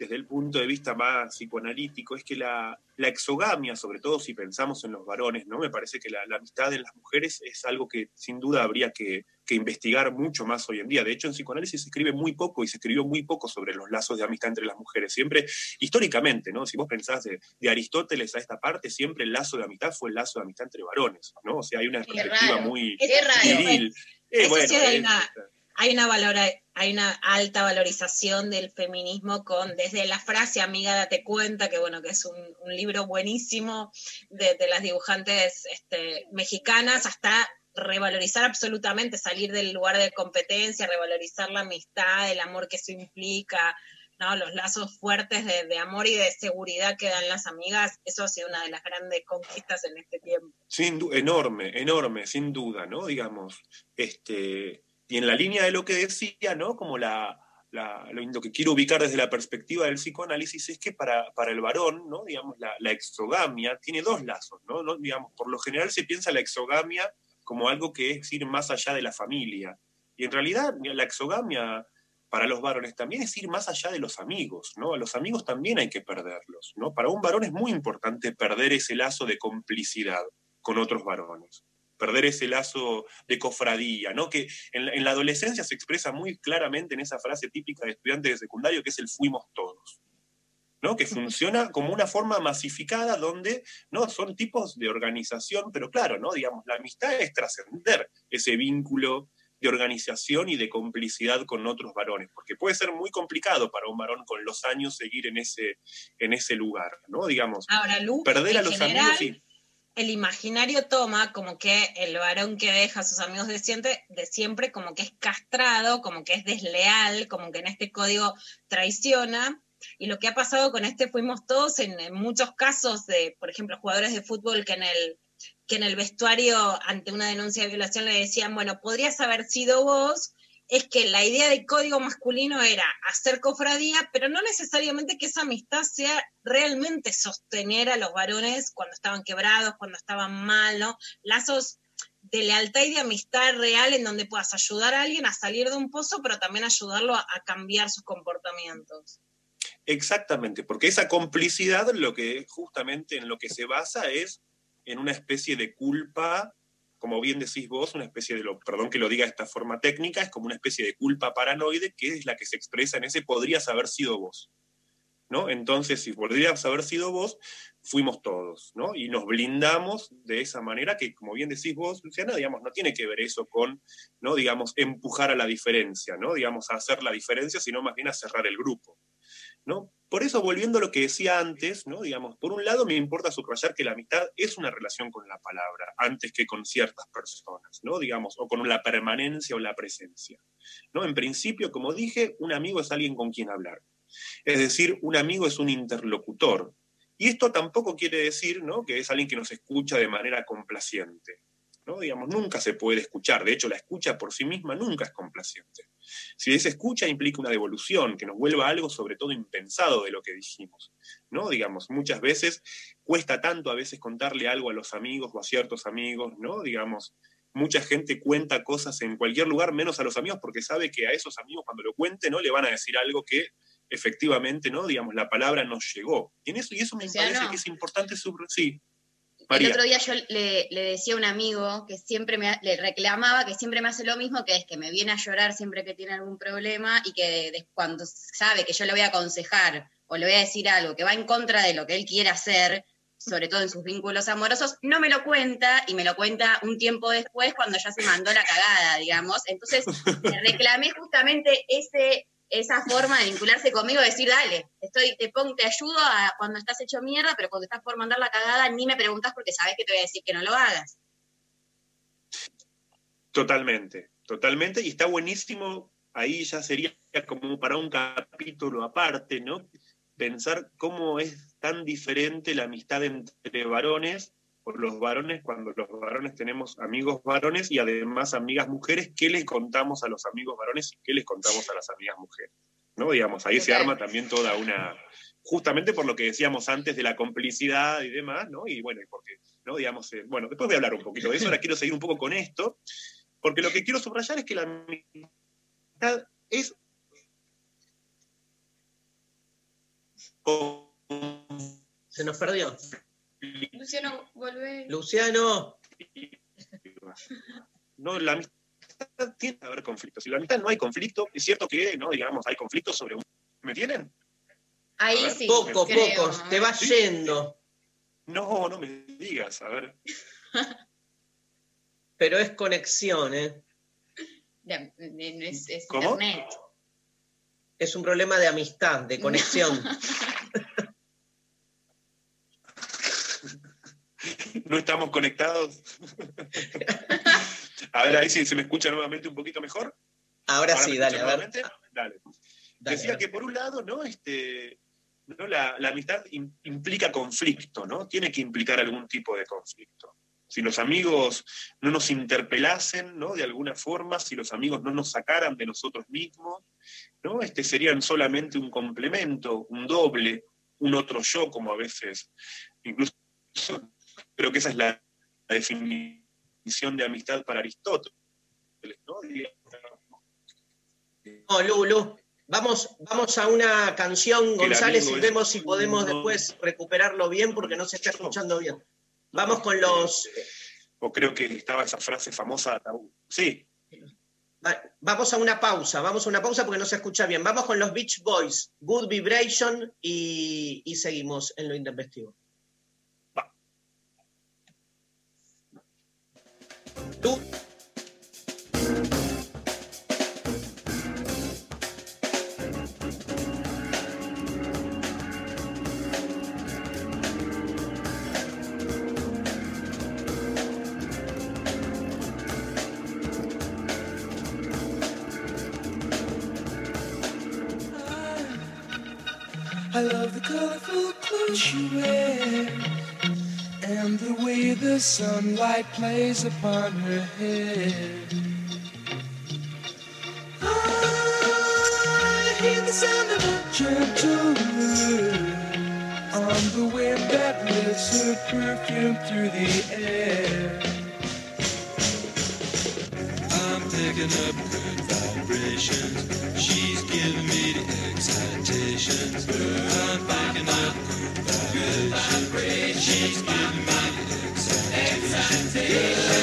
desde el punto de vista más psicoanalítico, es que la, la exogamia, sobre todo si pensamos en los varones, ¿no? Me parece que la, la amistad en las mujeres es algo que sin duda habría que, que investigar mucho más hoy en día. De hecho, en psicoanálisis se escribe muy poco y se escribió muy poco sobre los lazos de amistad entre las mujeres. Siempre, históricamente, ¿no? Si vos pensás de, de Aristóteles a esta parte, siempre el lazo de amistad fue el lazo de amistad entre varones, ¿no? O sea, hay una Qué perspectiva raro. muy Qué raro. viril. Eh, bueno, sí hay una, hay una valora, hay una alta valorización del feminismo con desde la frase amiga date cuenta que bueno que es un, libro buenísimo de, las dibujantes este, mexicanas hasta revalorizar absolutamente salir del lugar de competencia revalorizar la amistad el amor que eso implica ¿no? los lazos fuertes de, de amor y de seguridad que dan las amigas eso ha sido una de las grandes conquistas en este tiempo Sin enorme, enorme, sin duda, ¿no? Digamos, este, y en la línea de lo que decía, ¿no? Como la, la- lo, que quiero ubicar desde la perspectiva del psicoanálisis es que para, para el varón, ¿no? Digamos, la, la exogamia tiene dos lazos, ¿no? ¿no? Digamos, por lo general se piensa la exogamia como algo que es ir más allá de la familia. Y en realidad la exogamia para los varones también es ir más allá de los amigos, ¿no? A los amigos también hay que perderlos, ¿no? Para un varón es muy importante perder ese lazo de complicidad con otros varones, perder ese lazo de cofradía, ¿no? Que en la, en la adolescencia se expresa muy claramente en esa frase típica de estudiante de secundario que es el fuimos todos. ¿no? que funciona como una forma masificada donde no son tipos de organización, pero claro, ¿no? digamos, la amistad es trascender ese vínculo de organización y de complicidad con otros varones, porque puede ser muy complicado para un varón con los años seguir en ese, en ese lugar, ¿no? Digamos, Ahora, Lu, perder a los general, amigos y el imaginario toma como que el varón que deja a sus amigos de siempre, de siempre como que es castrado, como que es desleal, como que en este código traiciona. Y lo que ha pasado con este fuimos todos en, muchos casos de, por ejemplo, jugadores de fútbol que en el que en el vestuario ante una denuncia de violación le decían, bueno, podrías haber sido vos, es que la idea de código masculino era hacer cofradía, pero no necesariamente que esa amistad sea realmente sostener a los varones cuando estaban quebrados, cuando estaban mal, ¿no? Lazos de lealtad y de amistad real en donde puedas ayudar a alguien a salir de un pozo, pero también ayudarlo a, a cambiar sus comportamientos. Exactamente, porque esa complicidad lo que justamente en lo que se basa es en una especie de culpa, como bien decís vos, una especie de lo, perdón que lo diga de esta forma técnica, es como una especie de culpa paranoide que es la que se expresa en ese podrías haber sido vos. ¿No? Entonces, si podrías haber sido vos, fuimos todos, ¿no? Y nos blindamos de esa manera que, como bien decís vos, Luciana, digamos, no tiene que ver eso con, ¿no? Digamos, empujar a la diferencia, ¿no? Digamos, a hacer la diferencia, sino más bien a cerrar el grupo. ¿No? Por eso, volviendo a lo que decía antes, ¿no? digamos, por un lado me importa subrayar que la amistad es una relación con la palabra, antes que con ciertas personas, ¿no? digamos, o con la permanencia o la presencia. ¿no? En principio, como dije, un amigo es alguien con quien hablar. Es decir, un amigo es un interlocutor. Y esto tampoco quiere decir ¿no? que es alguien que nos escucha de manera complaciente. ¿No? Digamos, nunca se puede escuchar. De hecho, la escucha por sí misma nunca es complaciente. Si esa escucha implica una devolución, que nos vuelva algo sobre todo impensado de lo que dijimos. ¿no? Digamos, muchas veces cuesta tanto a veces contarle algo a los amigos o a ciertos amigos, ¿no? Digamos, mucha gente cuenta cosas en cualquier lugar, menos a los amigos, porque sabe que a esos amigos cuando lo cuente, ¿no? Le van a decir algo que efectivamente, ¿no? Digamos, la palabra nos llegó. Y, en eso, y eso me parece que es importante subrayar. El otro día yo le, le decía a un amigo que siempre me le reclamaba que siempre me hace lo mismo, que es que me viene a llorar siempre que tiene algún problema y que de- cuando sabe que yo le voy a aconsejar o le voy a decir algo que va en contra de lo que él quiere hacer, sobre todo en sus vínculos amorosos, no me lo cuenta y me lo cuenta un tiempo después cuando ya se mandó la cagada, digamos. Entonces le reclamé justamente ese, esa forma de vincularse conmigo, de decir, dale, estoy, te pongo, te ayudo a cuando estás hecho mierda, pero cuando estás por mandar la cagada, ni me preguntas porque sabes que te voy a decir que no lo hagas. Totalmente, totalmente. Y está buenísimo, ahí ya sería como para un capítulo aparte, ¿no? Pensar cómo es tan diferente la amistad entre varones, los varones, cuando los varones tenemos amigos varones y además amigas mujeres, ¿qué les contamos a los amigos varones y qué les contamos a las amigas mujeres? ¿No? Digamos, ahí se arma también toda una, justamente por lo que decíamos antes de la complicidad y demás, ¿no? Y bueno, y porque, ¿no? Digamos, eh, bueno, después voy a hablar un poquito de eso, ahora quiero seguir un poco con esto, porque lo que quiero subrayar es que la amistad es Se nos perdió. Luciano, volvé. Luciano. no la amistad tiene que haber conflictos. Si la amistad no hay conflicto, es cierto que, no, digamos, hay conflictos sobre un... ¿Me tienen? Ahí ver, sí. Poco, creo. pocos. Te vas Sí. yendo. No, no me digas, a ver. (laughs) Pero es conexión, ¿eh? De- de- de- es, es ¿Cómo? internet. Es un problema de amistad, de conexión. (laughs) No estamos conectados. (laughs) a ver, ahí sí se me escucha nuevamente un poquito mejor. Ahora ¿Ahora sí, dale, a ver. Dale. Dale, Decía que por un lado, ¿no? Este, ¿no? La, la amistad im- implica conflicto, ¿no? Tiene que implicar algún tipo de conflicto. Si los amigos no nos interpelasen, ¿no? De alguna forma, si los amigos no nos sacaran de nosotros mismos, ¿no? Este serían solamente un complemento, un doble, un otro yo, como a veces, incluso creo que esa es la, definición de amistad para Aristóteles, ¿no? No, Lu, Lu. Vamos, vamos a una canción, González, y vemos si podemos después recuperarlo bien porque no se está escuchando bien. Vamos con los. O creo que estaba esa frase famosa, tabú. Sí, va- Vamos a una pausa, vamos a una pausa porque no se escucha bien. Vamos con los Beach Boys, Good Vibration y, y seguimos en lo intempestivo. Lu, I love the colorful clothes you wear and the way the sunlight plays upon her hair. Ah, hear the sound of a gentle on the wind that lifts her perfume through the air. I'm picking up vibrations. She's giving me the excitations. I'm picking up good vibrations. She's giving me the excitations.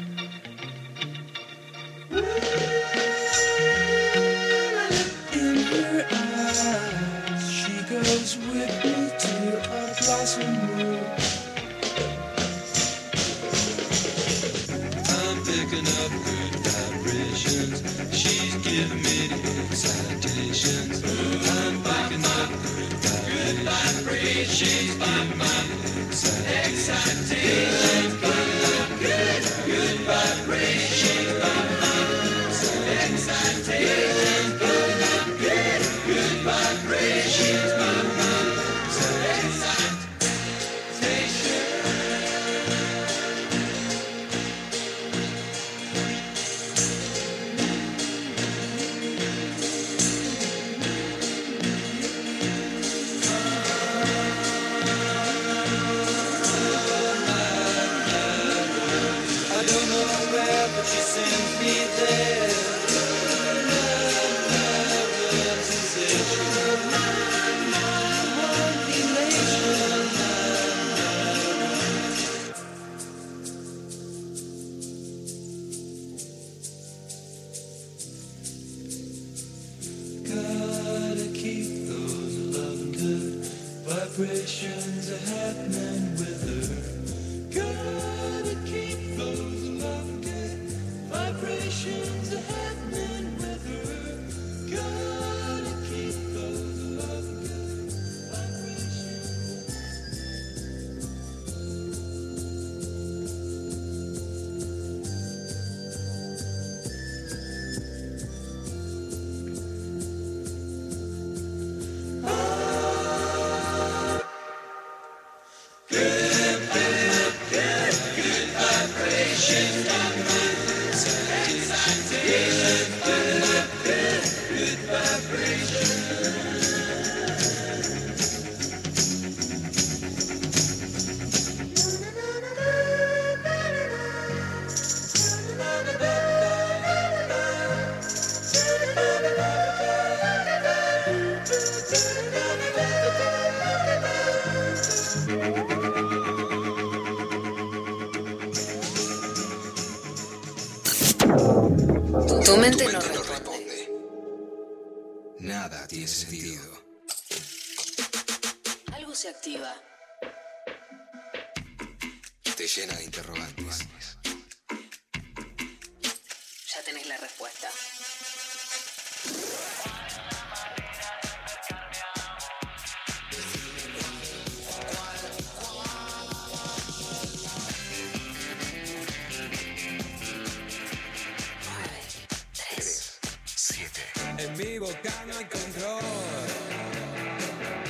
No hay control.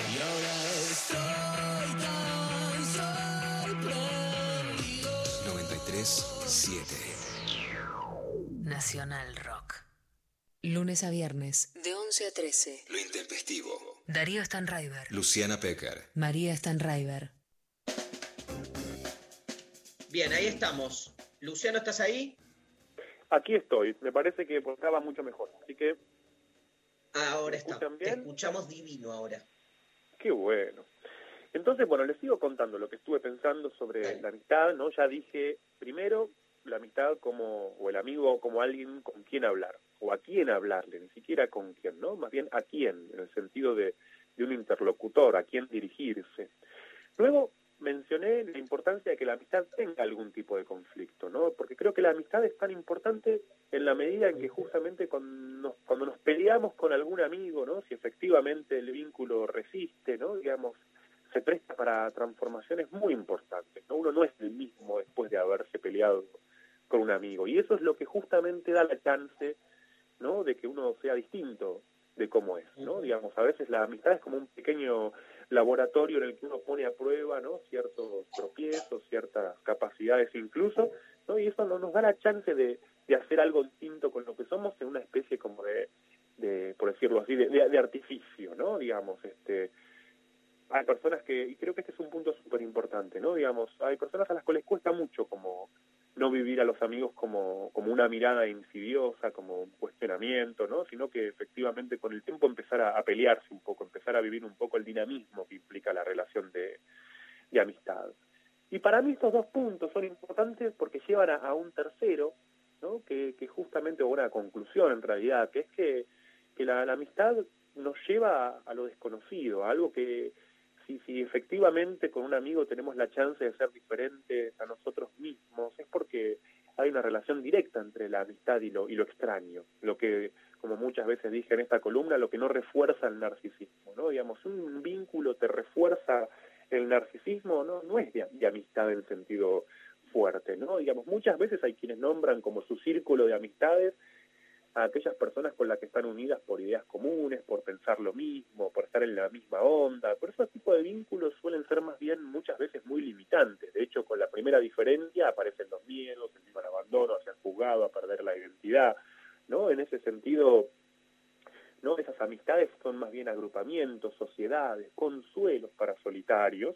Y ahora estoy tan sorprendido. 93 7. Nacional Rock. Lunes a viernes, de 11 a 13. Lo intempestivo. Darío Stanraiver. Luciana Pecker. María Stanraiver. Bien, ahí estamos. Luciano, ¿estás ahí? Aquí estoy, me parece que por acá va mucho mejor. Así que, Ahora ¿Me está. Te escuchamos divino ahora. qué bueno. Entonces, bueno, les sigo contando lo que estuve pensando sobre la amistad, ¿no? Ya dije, primero, la amistad como, o el amigo como alguien con quien hablar, o a quién hablarle, ni siquiera con quién, ¿no? Más bien a quién, en el sentido de, de un interlocutor, a quién dirigirse. Luego mencioné la importancia de que la amistad tenga algún tipo de conflicto, ¿no? Porque creo que la amistad es tan importante en la medida en que justamente cuando nos, cuando nos peleamos con algún amigo, ¿no? Si efectivamente el vínculo resiste, ¿no? Digamos, se presta para transformaciones muy importantes, ¿no? Uno no es el mismo después de haber peleado con un amigo. Y eso es lo que justamente da la chance, ¿no? De que uno sea distinto de cómo es, ¿no? Digamos, a veces la amistad es como un pequeño laboratorio en el que uno pone a prueba, ¿no? Ciertos tropiezos, ciertas capacidades incluso, ¿no? Y eso no nos da la chance de, de hacer algo distinto con lo que somos en una especie como de, de por decirlo así, de, de, artificio, ¿no? Digamos, este hay personas que, y creo que este es un punto súper importante, ¿no? Digamos, hay personas a las cuales cuesta mucho como no vivir a los amigos como, como una mirada insidiosa, como un cuestionamiento, ¿no? Sino que efectivamente con el tiempo empezar a, pelearse un poco, empezar a vivir un poco el dinamismo que implica la relación de, de amistad. Y para mí estos dos puntos son importantes porque llevan a, un tercero, ¿no? Que, que justamente, o una conclusión en realidad, que es que, que la, la amistad nos lleva a, a lo desconocido, a algo que, si, si efectivamente con un amigo tenemos la chance de ser diferentes a nosotros mismos, es porque hay una relación directa entre la amistad y lo, y lo extraño, lo que, como muchas veces dije en esta columna, lo que no refuerza el narcisismo, ¿no? Digamos, un vínculo te refuerza el narcisismo, no, no es de, de amistad en sentido fuerte, ¿no? Digamos, muchas veces hay quienes nombran como su círculo de amistades a aquellas personas con las que están unidas por ideas comunes, por pensar lo mismo, por estar en la misma onda. Por esos tipos de vínculos suelen ser más bien muchas veces muy limitantes. De hecho, con la primera diferencia aparecen los miedos, el miedo al abandono, a ser juzgado, a perder la identidad. ¿no? En ese sentido, no esas amistades son más bien agrupamientos, sociedades, consuelos para solitarios,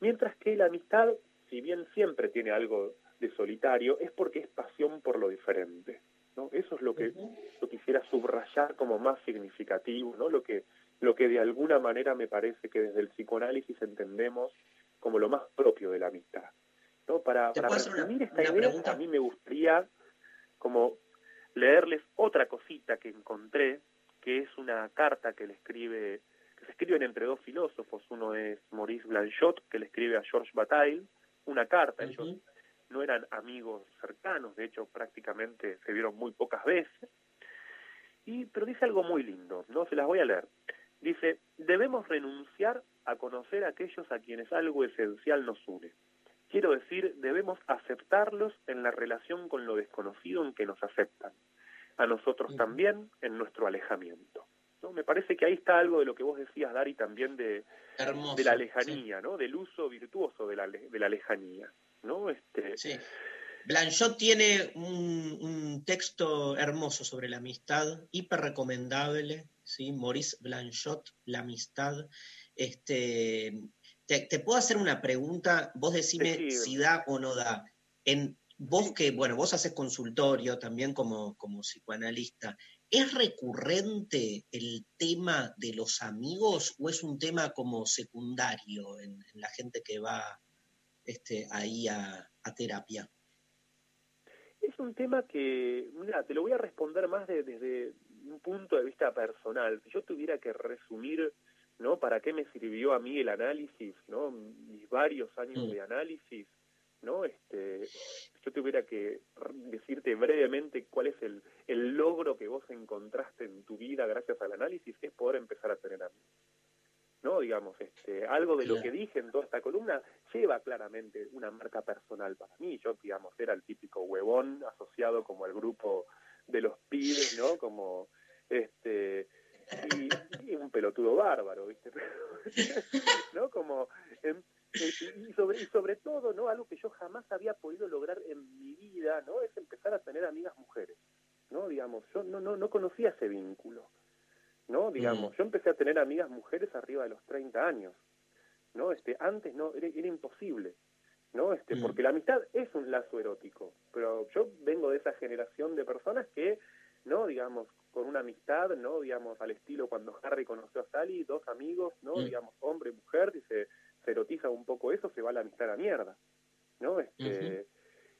mientras que la amistad, si bien siempre tiene algo de solitario, es porque es pasión por lo diferente. ¿No? Eso es lo que yo quisiera subrayar como más significativo, ¿no? Lo que, lo que de alguna manera me parece que desde el psicoanálisis entendemos como lo más propio de la amistad. ¿no? Para, para resumir esta idea, pregunta? a mí me gustaría como leerles otra cosita que encontré, que es una carta que le escribe, que se escriben entre dos filósofos, uno es Maurice Blanchot, que le escribe a Georges Bataille, una carta, uh -huh. ellos no eran amigos cercanos, de hecho prácticamente se vieron muy pocas veces. Y, pero dice algo muy lindo, ¿no? Se las voy a leer. Dice, debemos renunciar a conocer a aquellos a quienes algo esencial nos une. Quiero decir, debemos aceptarlos en la relación con lo desconocido en que nos aceptan. A nosotros también en nuestro alejamiento. ¿no? Me parece que ahí está algo de lo que vos decías, Dari, también de, Hermoso, de la lejanía, sí. ¿no? Del uso virtuoso de la, de la lejanía. ¿No? Este... Sí. Blanchot tiene un, un, texto hermoso sobre la amistad, hiper recomendable, ¿sí? Maurice Blanchot, La amistad. Este, te, te puedo hacer una pregunta, vos decime sí. si da o no da. En, vos que, bueno, vos haces consultorio también como, como psicoanalista, ¿es recurrente el tema de los amigos o es un tema como secundario en, en la gente que va este, ahí a, a, terapia? Es un tema que, mira, te lo voy a responder más de, desde un punto de vista personal. Si yo tuviera que resumir, ¿no? ¿Para qué me sirvió a mí el análisis, ¿no? Mis varios años mm. de análisis, ¿no? Este, yo tuviera que decirte brevemente cuál es el, el logro que vos encontraste en tu vida gracias al análisis, es poder empezar a tener amigos. ¿No? Digamos, este, algo de lo que dije en toda esta columna lleva claramente una marca personal para mí. Yo, digamos, era el típico huevón asociado como al grupo de los pibes, ¿no? Como, este, y, y un pelotudo bárbaro, ¿viste? (laughs) ¿No? Como, en, y sobre, y sobre todo, ¿no? Algo que yo jamás había podido lograr en mi vida, ¿no? Es empezar a tener amigas mujeres, ¿no? Digamos, yo no, no, no conocía ese vínculo. ¿No? Digamos, mm. yo empecé a tener amigas mujeres arriba de los 30 años, ¿no? Este, antes no, era, era imposible, ¿no? Este, mm. porque la amistad es un lazo erótico, pero yo vengo de esa generación de personas que, ¿no? Digamos, con una amistad, ¿no? Digamos, al estilo cuando Harry conoció a Sally, dos amigos, ¿no? Mm. Digamos, hombre, mujer, y se, se, erotiza un poco eso, se va la amistad a la mierda, ¿no? Este,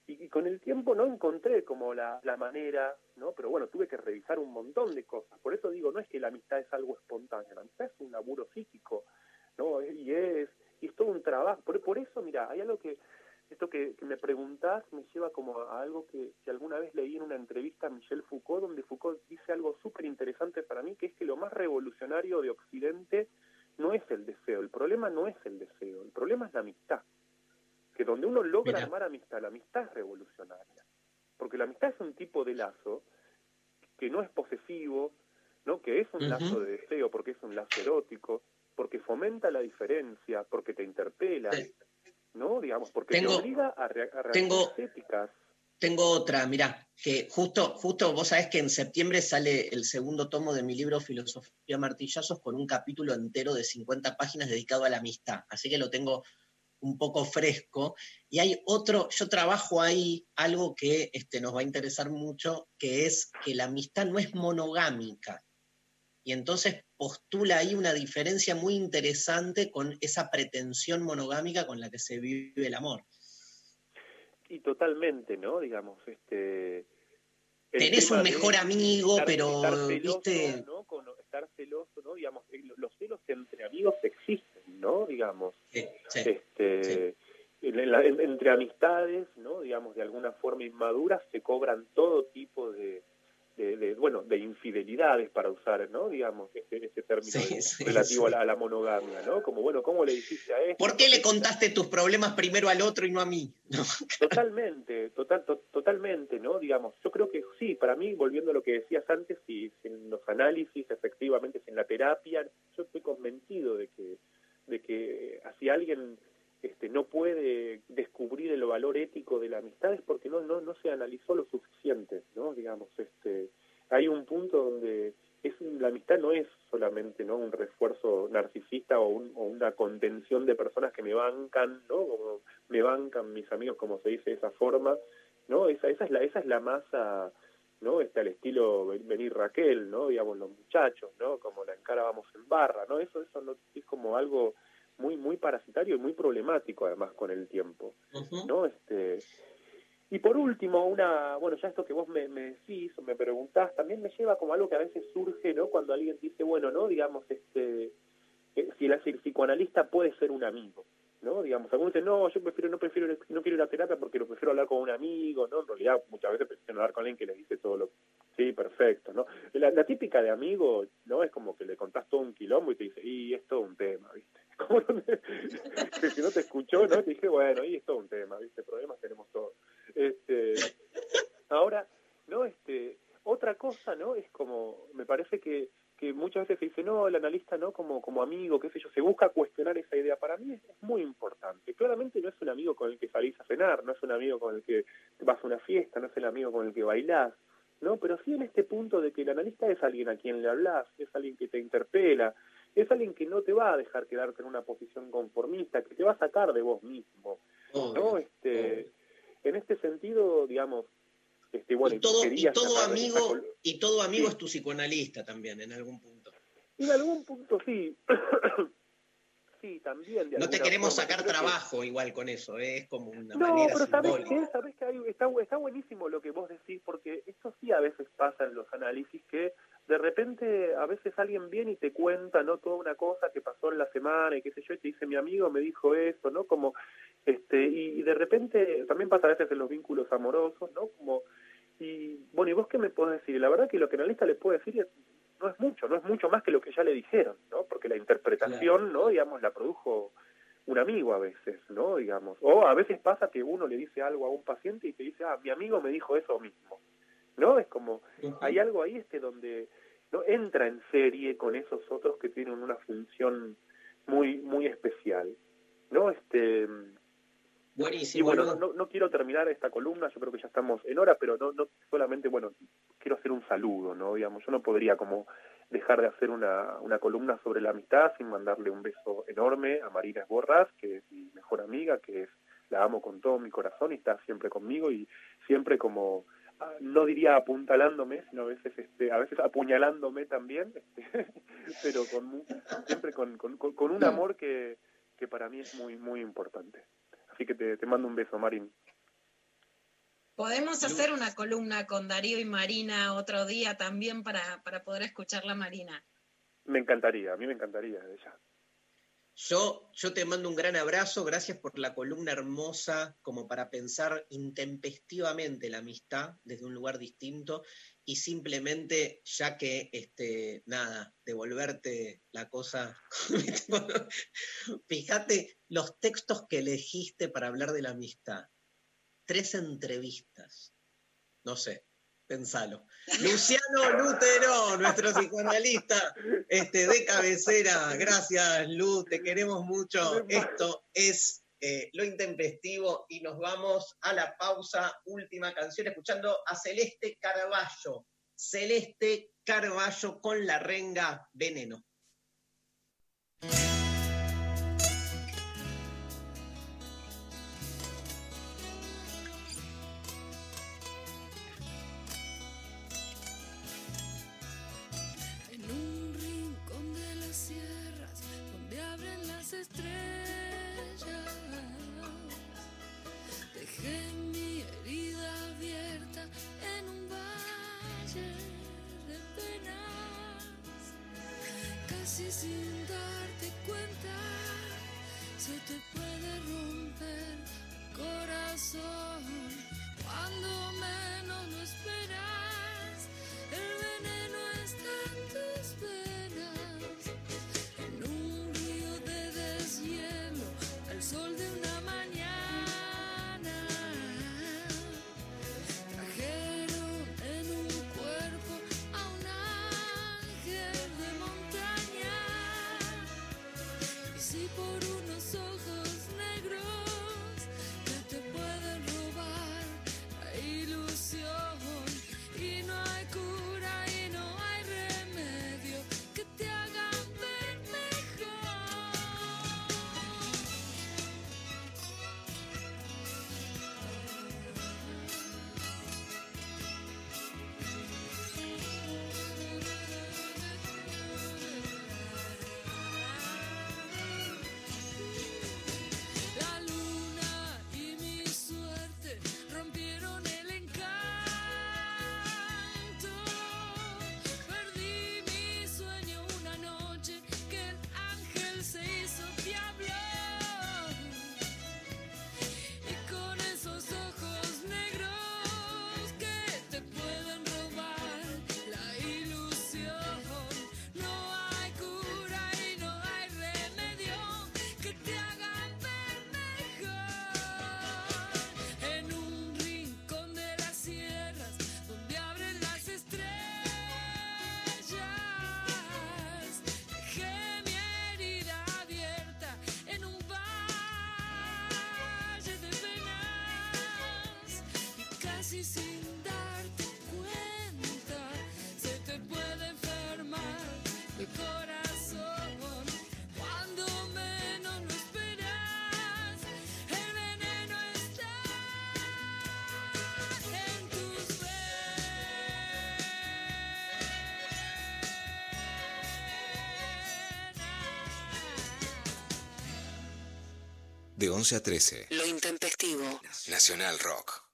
y, con el tiempo no encontré como la, la, manera, ¿no? Pero bueno, tuve que revisar un montón de cosas. Por eso digo, no es que la amistad es algo espontáneo, la amistad es un laburo psíquico, ¿no? Y es, y es todo un trabajo. Por, por eso, mira, hay algo que, esto que, que, me preguntás me lleva como a algo que, que alguna vez leí en una entrevista a Michel Foucault, donde Foucault dice algo súper interesante para mí, que es que lo más revolucionario de Occidente no es el deseo, el problema no es el deseo, el problema es la amistad. Que donde uno logra Mira. armar amistad, la amistad es revolucionaria. Porque la amistad es un tipo de lazo que no es posesivo, ¿no? que es un lazo de deseo, porque es un lazo erótico, porque fomenta la diferencia, porque te interpela, ¿no? Digamos, porque Tengo- te obliga a, rea- a tengo- éticas. Tengo otra, mirá, que justo, justo vos sabés que en septiembre sale el segundo tomo de mi libro Filosofía Martillazos con un capítulo entero de 50 páginas dedicado a la amistad, así que lo tengo un poco fresco. Y hay otro, yo trabajo ahí algo que este, nos va a interesar mucho, que es que la amistad no es monogámica. Y entonces postula ahí una diferencia muy interesante con esa pretensión monogámica con la que se vive el amor. Y totalmente, ¿no? Digamos, este... Tenés un mejor amigo, estar- pero, estar celoso, viste, ¿no? Con estar celoso, ¿no? Digamos, los celos entre amigos existen, ¿no? Digamos, este, en la- en- entre amistades, ¿no? Digamos, de alguna forma inmaduras se cobran todo tipo de, de- de, bueno, de infidelidades para usar, ¿no? Digamos, ese, ese término de- relativo. A, la, a la monogamia, ¿no? Como, bueno, ¿cómo le dijiste a esto? ¿por qué le contaste tus problemas primero al otro y no a mí? (laughs) No. Totalmente, total, to- totalmente, ¿no? Digamos, yo creo que sí, para mí, volviendo a lo que decías antes, si en los análisis, efectivamente, en la terapia, yo estoy convencido de que, de que si alguien este, no puede descubrir el valor ético de la amistad es porque no, no, no se analizó lo suficiente, ¿no? Digamos, este, hay un punto donde es la amistad no es solamente no un refuerzo narcisista o, un- o una contención de personas que me bancan, ¿no? Como me bancan mis amigos, como se dice de esa forma, ¿no? Esa, esa es la, esa es la masa, ¿no? Está el estilo ven- venir Raquel, ¿no? Digamos los muchachos, ¿no? Como la encara vamos en barra, ¿no? Eso, eso no, es como algo muy, muy parasitario y muy problemático además con el tiempo, ¿no? Este, y por último, una, bueno, ya esto que vos me, me decís o me preguntás, también me lleva como algo que a veces surge, ¿no? Cuando alguien dice, bueno, ¿no? Digamos, este, si, la, si el psicoanalista puede ser un amigo, ¿no? Digamos, algunos dicen, no, yo prefiero, no prefiero, no quiero ir a terapia porque lo prefiero hablar con un amigo, ¿no? En realidad, muchas veces prefiero hablar con alguien que le dice todo lo, sí, perfecto, ¿no? La, típica de amigo, ¿no? Es como que le contás todo un quilombo y te dice, y es todo un tema, ¿viste? (laughs) Como (laughs) si no te escuchó, ¿no? Te dije, bueno, y es todo un tema, ¿viste? Problemas tenemos todos. Este, ahora, ¿no? Este, otra cosa, ¿no? Es como, me parece que, que muchas veces se dice, no, el analista, ¿no? Como, como amigo, qué sé yo, se busca cuestionar esa idea. Para mí es, es muy importante. Claramente no es un amigo con el que salís a cenar, no es un amigo con el que vas a una fiesta, no es el amigo con el que bailás, ¿no? Pero sí en este punto de que el analista es alguien a quien le hablas, es alguien que te interpela, es alguien que no te va a dejar quedarte en una posición conformista, que te va a sacar de vos mismo, ¿no? Este, en este sentido, digamos, este, bueno, y todo, y quería todo cerrar esta amigo, y todo amigo Sí. es tu psicoanalista también, en algún punto. En algún punto sí. Sí, también. de No te queremos forma. sacar que- trabajo igual con eso, ¿eh? es como una No, manera pero sabes simbólica. qué, sabes que hay- está, está buenísimo lo que vos decís, porque esto sí a veces pasa en los análisis, que de repente a veces alguien viene y te cuenta, ¿no? Toda una cosa que pasó en la semana y qué sé yo, y te dice, mi amigo me dijo eso, ¿no? Como, este, y, y de repente, también pasa a veces en los vínculos amorosos, ¿no? Como, y bueno, ¿y vos qué me podés decir? La verdad que lo que el analista le puede decir es, no es mucho, no es mucho más que lo que ya le dijeron, ¿no? Porque la interpretación, ¿no? Digamos, la produjo un amigo a veces, ¿no? Digamos. O a veces pasa que uno le dice algo a un paciente y te dice, ah, mi amigo me dijo eso mismo, ¿no? Es como, hay algo ahí este donde no entra en serie con esos otros que tienen una función muy muy especial, ¿no? Este y Buenísimo. bueno, ¿no? no, quiero terminar esta columna, yo creo que ya estamos en hora, pero no, no solamente, bueno, quiero hacer un saludo, ¿no? Digamos, yo no podría como dejar de hacer una, una columna sobre la amistad sin mandarle un beso enorme a Marina Esborras, que es mi mejor amiga, que es la amo con todo mi corazón y está siempre conmigo y siempre como ah, no diría apuntalándome, sino a veces este, a veces apuñalándome también, este, (laughs) pero con siempre con, con, con- con un amor que, que para mí es muy muy importante. Así que te, te mando un beso, Marín. Podemos hacer una columna con Darío y Marina otro día también para, para poder escuchar la Marina. Me encantaría, a mí me encantaría ya. Yo, yo te mando un gran abrazo, gracias por la columna hermosa, como para pensar intempestivamente la amistad desde un lugar distinto y simplemente, ya que, este, nada, devolverte la cosa. (laughs) Fíjate los textos que elegiste para hablar de la amistad. Tres entrevistas. No sé, pensalo. (laughs) Luciano Lutero, nuestro psicoanalista este, de cabecera. Gracias, Lu, te queremos mucho. Esto es eh, Lo Intempestivo y nos vamos a la pausa. Última canción, escuchando a Celeste Carballo. Celeste Carballo con la renga Veneno. De 11 a 13. Lo intempestivo. Nacional Rock.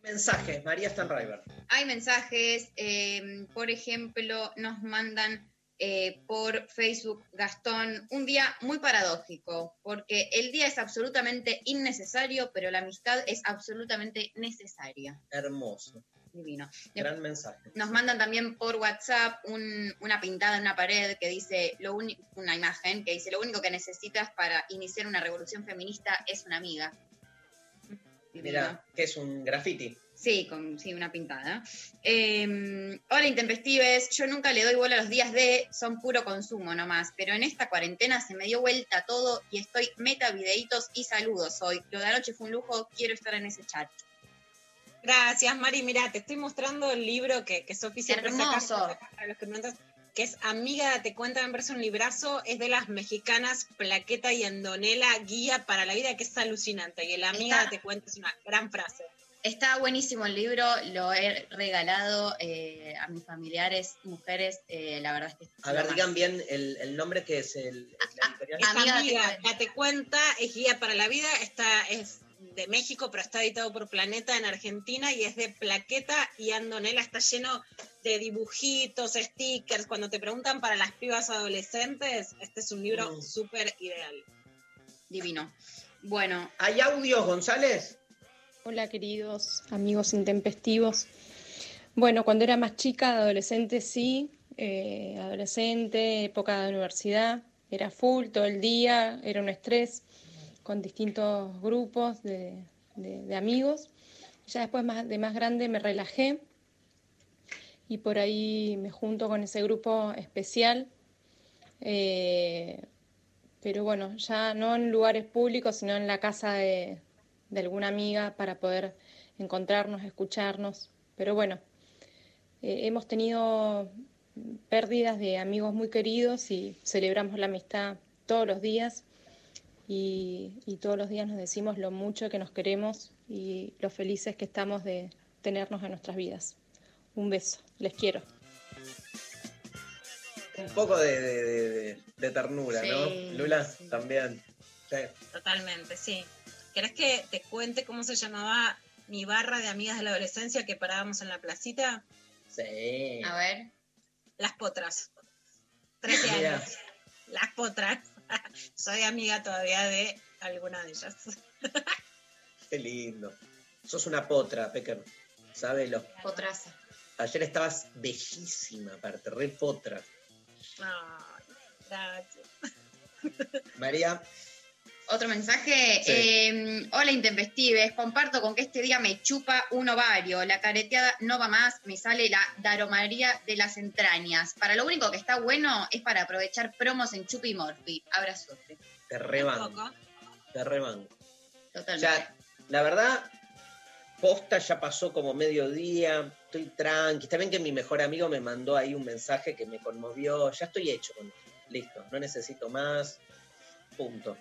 Mensajes, María Stanriver. Hay mensajes, eh, por ejemplo, nos mandan eh, por Facebook Gastón un día muy paradójico, porque el día es absolutamente innecesario, pero la amistad es absolutamente necesaria. Hermoso. Divino. Gran mensaje. Nos mandan también por WhatsApp un- una pintada en una pared que dice, lo una imagen que dice, lo único que necesitas para iniciar una revolución feminista es una amiga. Mira, que es un graffiti. Sí, con sí, una pintada. Eh, hola, intempestives. Yo nunca le doy bola a los días de, son puro consumo nomás. Pero en esta cuarentena se me dio vuelta todo y estoy meta videitos y saludos hoy. Lo de anoche fue un lujo, quiero estar en ese chat. Gracias, Mari. Mira, te estoy mostrando el libro que, que Sofi siempre saca para los que entras, que es Amiga, Date cuenta, me parece un librazo. Es de las mexicanas Plaqueta y Andonela, Guía para la Vida, que es alucinante. Y el Amiga, Está- Date cuenta es una gran frase. Está buenísimo el libro, lo he regalado eh, a mis familiares, mujeres. eh, la verdad es que. A ver, digan bien el, el nombre que es el, la editorial. Es Amiga, Amiga, Date date, cuenta, es Guía para la Vida. Está, es de México, pero está editado por Planeta en Argentina y es de Plaqueta y Andonela. Está lleno de dibujitos, stickers. Cuando te preguntan para las pibas adolescentes, este es un libro Mm. súper ideal. Divino. Bueno. ¿Hay audios, González? Hola queridos amigos intempestivos. Bueno, cuando era más chica, adolescente sí, eh, adolescente, época de universidad, era full todo el día, era un estrés con distintos grupos de, de- amigos. Ya después de más grande me relajé y por ahí me junto con ese grupo especial. eh, pero bueno, ya no en lugares públicos, sino en la casa de, de alguna amiga para poder encontrarnos, escucharnos. Pero bueno, eh, hemos tenido pérdidas de amigos muy queridos y celebramos la amistad todos los días y, y todos los días nos decimos lo mucho que nos queremos y lo felices que estamos de tenernos en nuestras vidas. Un beso, les quiero. Un poco de, de- de- de- de ternura, Sí, ¿no? Lula, también. Sí. Totalmente, sí. ¿Querés que te cuente cómo se llamaba mi barra de amigas de la adolescencia que parábamos en la placita? Sí. A ver. Las potras. 13 Mira. años. Las potras. (laughs) Soy amiga todavía de alguna de ellas. (laughs) Qué lindo. Sos una potra, Pecker. Sábelo. Potraza. Ayer estabas bellísima, aparte, re potra. Ay, gracias. María, Otro mensaje. Sí. eh, Hola Intempestives, comparto con que este día me chupa un ovario. La careteada no va más, me sale la daromaría de las entrañas. Para lo único que está bueno es para aprovechar promos en Chupi y Morphy. Abrazote. te rebanco. Te rebanco. Totalmente. Ya, la verdad, posta ya pasó como mediodía, estoy tranqui. Está bien que mi mejor amigo me mandó ahí un mensaje que me conmovió. Ya estoy hecho con Listo, no necesito más. Punto.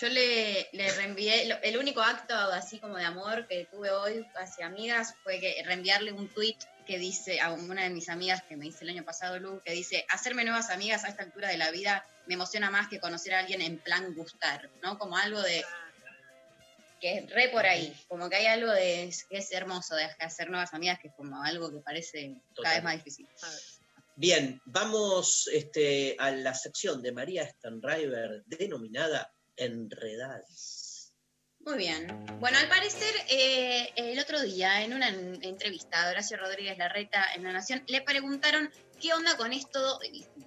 Yo le, le reenvié, el único acto así como de amor que tuve hoy hacia amigas fue que reenviarle un tweet que dice a una de mis amigas que me hice el año pasado, Lu, que dice, hacerme nuevas amigas a esta altura de la vida me emociona más que conocer a alguien en plan gustar, ¿no? Como algo de... que es re por ahí, como que hay algo de que es hermoso de hacer nuevas amigas, que es como algo que parece cada vez más difícil. Bien, vamos este, a la sección de María Stanriver denominada Enredadas. Muy bien. Bueno, al parecer, eh, el otro día, en una en- entrevista a Horacio Rodríguez Larreta en La Nación, le preguntaron qué onda con esto,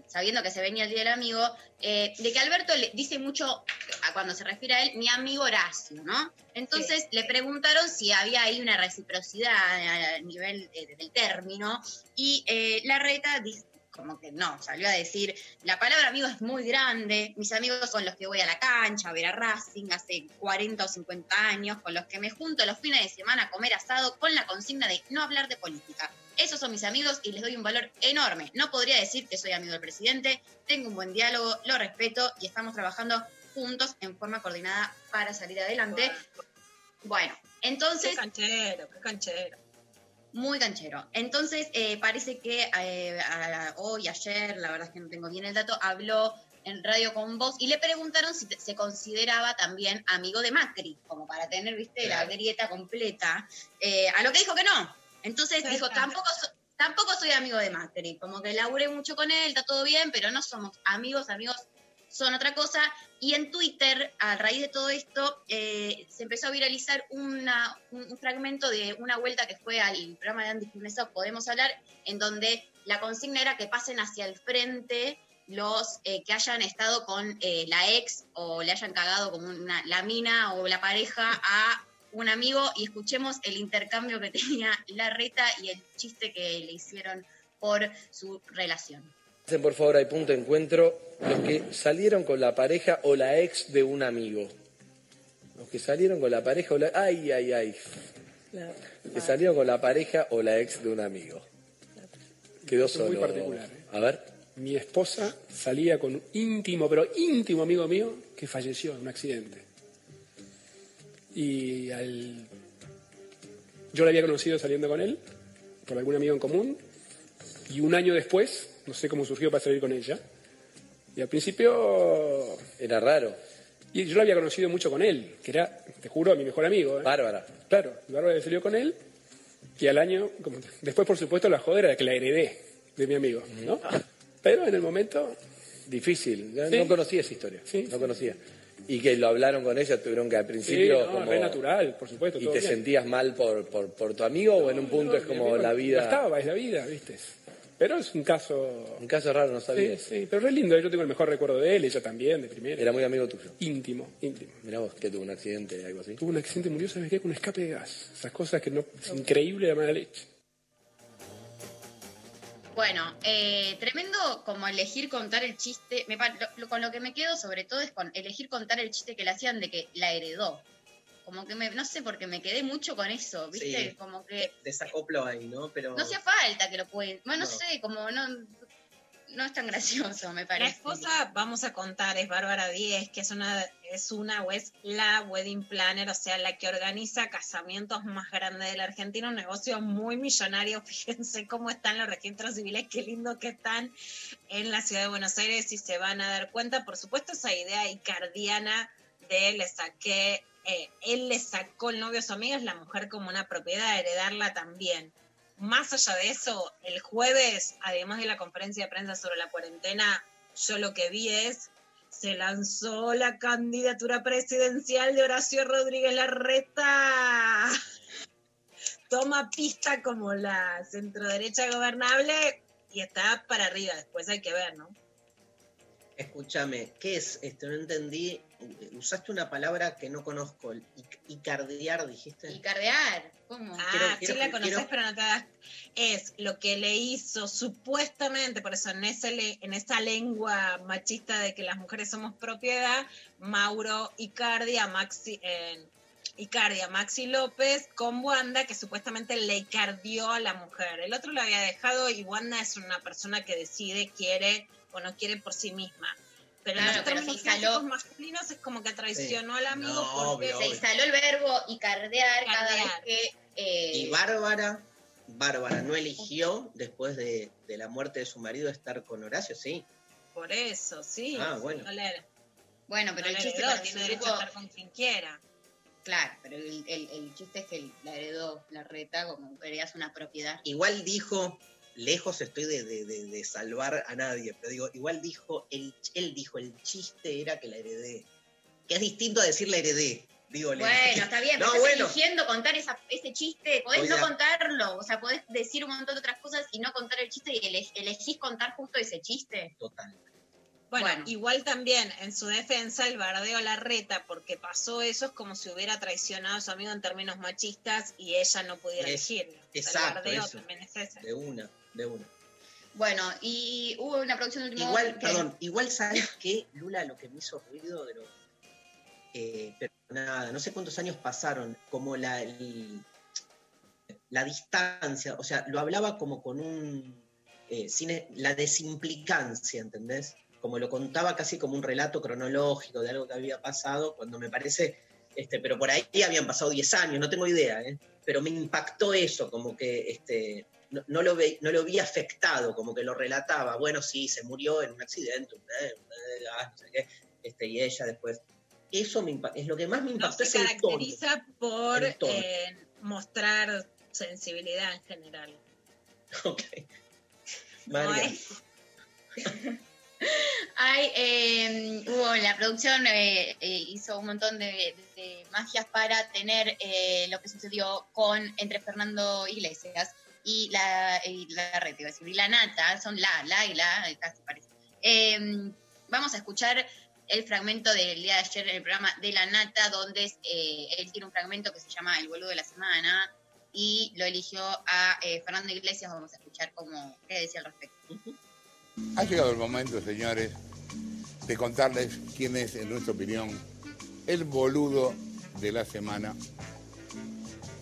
sabiendo que se venía el Día del Amigo, eh, de que Alberto le dice mucho, a cuando se refiere a él, mi amigo Horacio, ¿no? Entonces le preguntaron si había ahí una reciprocidad a nivel eh, del término, y Larreta dice como que no, salió a decir, la palabra amigo es muy grande, mis amigos son los que voy a la cancha a ver a Racing hace 40 o 50 años, con los que me junto los fines de semana a comer asado con la consigna de no hablar de política. Esos son mis amigos y les doy un valor enorme. No podría decir que soy amigo del presidente, tengo un buen diálogo, lo respeto y estamos trabajando juntos en forma coordinada para salir adelante. Bueno, entonces... Qué canchero, qué canchero. Muy canchero. Entonces, eh, parece que eh, a- hoy, ayer, la verdad es que no tengo bien el dato, habló en Radio con Voz y le preguntaron si te- se consideraba también amigo de Macri, como para tener, viste, la grieta completa. Eh, a lo que dijo que no. Entonces Sí, dijo, claro. tampoco, so- tampoco soy amigo de Macri, como que laburé mucho con él, está todo bien, pero no somos amigos, amigos son otra cosa. Y en Twitter, a raíz de todo esto, eh, se empezó a viralizar una- un, fragmento de una vuelta que fue al programa de Andy Furnesov, Podemos Hablar, en donde la consigna era que pasen hacia el frente los eh, que hayan estado con eh, la ex o le hayan cagado como una, la mina o la pareja a un amigo y escuchemos el intercambio que tenía la reta y el chiste que le hicieron por su relación. Hacen por favor ahí punto de encuentro los que salieron con la pareja o la ex de un amigo. Los que salieron con la pareja o la... Ay, ay, ay. Los que salieron con la pareja o la ex de un amigo. Quedó Es muy solo. particular. A ver. Mi esposa salía con un íntimo, pero íntimo amigo mío que falleció en un accidente. Y al... yo la había conocido saliendo con él, por algún amigo en común, y un año después, no sé cómo surgió para salir con ella, y al principio... Era raro. Y yo lo había conocido mucho con él, que era, te juro, mi mejor amigo. ¿eh? Bárbara. Claro, Bárbara salió con él y al año, como- después por supuesto la joda era que la heredé de mi amigo, ¿no? Pero en el momento... Difícil, Sí. no conocía esa historia, no conocía. Y que lo hablaron con ella, tuvieron que al principio Sí, no, como... re natural, por supuesto. ¿Y todo te bien. sentías mal por, por, por tu amigo o en un punto No, es como la no vida... estaba, es la vida, ¿viste? Pero es un caso... Un caso raro, no sabía. Sí, sí, pero re lindo. Yo tengo el mejor recuerdo de él, ella también, de primera. Era muy amigo tuyo. Íntimo, íntimo. Mirá vos, que tuvo un accidente, algo así. Tuvo un accidente, murió, ¿sabes qué? Con un escape de gas. Esas cosas que no... Es increíble la mala leche. Bueno, eh, tremendo como elegir contar el chiste. Me lo- lo- con lo que me quedo sobre todo es con elegir contar el chiste que le hacían de que la heredó. Como que me, no sé, porque me quedé mucho con eso, ¿viste? Sí. Como que Desacoplo ahí, ¿no? Pero... no hacía falta que lo pueden. Bueno, no, No. sé, como no, no es tan gracioso, me La parece. esposa, vamos a contar, es Bárbara Díez, que es una, es una o es la wedding planner, o sea, la que organiza casamientos más grandes de la Argentina, un negocio muy millonario. (laughs) Fíjense cómo están los registros civiles, qué lindo que están en la ciudad de Buenos Aires y se van a dar cuenta. Por supuesto, esa idea icardiana de le saqué, eh, él le sacó el novio a su amiga, es la mujer como una propiedad, heredarla también. Más allá de eso, el jueves, además de la conferencia de prensa sobre la cuarentena, yo lo que vi es, se lanzó la candidatura presidencial de Horacio Rodríguez Larreta. (laughs) Toma pista como la centroderecha gobernable y está para arriba. Después hay que ver, ¿no? Escúchame, ¿qué es esto? No entendí. Usaste una palabra que no conozco. el ic- Icardiar, dijiste. Icardear, ¿cómo? Ah, Quiero- sí quiero- la conoces, quiero- pero no te das. Es lo que le hizo supuestamente, por eso en, ese le- en esa lengua machista de que las mujeres somos propiedad, Mauro Icardi a Maxi. eh, Icardi a Maxi López con Wanda, que supuestamente le icardió a la mujer. El otro lo había dejado y Wanda es una persona que decide, quiere o no quiere por sí misma. Pero en Claro, los pero términos se instaló- masculinos es como que traicionó al amigo No, porque obvio, Se instaló el verbo icardear cada vez que. eh, Y Bárbara, Bárbara no eligió, después de, de la muerte de su marido, estar con Horacio, sí. Por eso, sí. Ah, bueno. No le- bueno, pero no el chiste heredó, para tiene su derecho grupo- a estar con quien quiera. Claro, pero el, el- el chiste es que la heredó la reta como que heredas una propiedad. Igual dijo, lejos estoy de, de- de- de salvar a nadie, pero digo, igual dijo, el, él dijo, el chiste era que la heredé. Que es distinto a decir la heredé. Digo, le- Bueno, está bien, (laughs) pero No, estás bueno. eligiendo contar esa- ese chiste, podés Oiga. no contarlo, o sea, podés decir un montón de otras cosas y no contar el chiste y ele- elegís contar justo ese chiste. Total. Bueno, Bueno. igual también en su defensa el bardeo a la reta porque pasó eso es como si hubiera traicionado a su amigo en términos machistas y ella no pudiera Es- elegir. exacto, el bardeo eso. también es ese. De una, de una. Bueno, y hubo una producción de último Igual, que- perdón, igual sabes que Lula lo que me hizo ruido de lo. eh, pero nada, no sé cuántos años pasaron, como la, el- la distancia, o sea, lo hablaba como con un. eh, cine, la desimplicancia, ¿entendés? Como lo contaba casi como un relato cronológico de algo que había pasado, cuando me parece. Este, pero por ahí habían pasado 10 años, no tengo idea, ¿eh? pero me impactó eso, como que este, no, no lo ve- no lo vi afectado, como que lo relataba. Bueno, sí, se murió en un accidente, eh, eh, ah, no sé qué, este, y ella después. Eso me es lo que más me No impactó, se es el tono. caracteriza por El tono. eh, mostrar sensibilidad en general. (laughs) Ok. No Hay, eh, hubo la producción, eh, eh, hizo un montón de, de magias para tener eh, lo que sucedió con entre Fernando Iglesias y la, y la red, y la nata, son la, la y la, eh, casi parece. Eh, vamos a escuchar el fragmento del día de ayer en el programa de la nata, donde eh, él tiene un fragmento que se llama El boludo de la semana y lo eligió a eh, Fernando Iglesias. Vamos a escuchar cómo, qué decía al respecto. Ha llegado el momento, señores, de contarles quién es, en nuestra opinión, el boludo de la semana.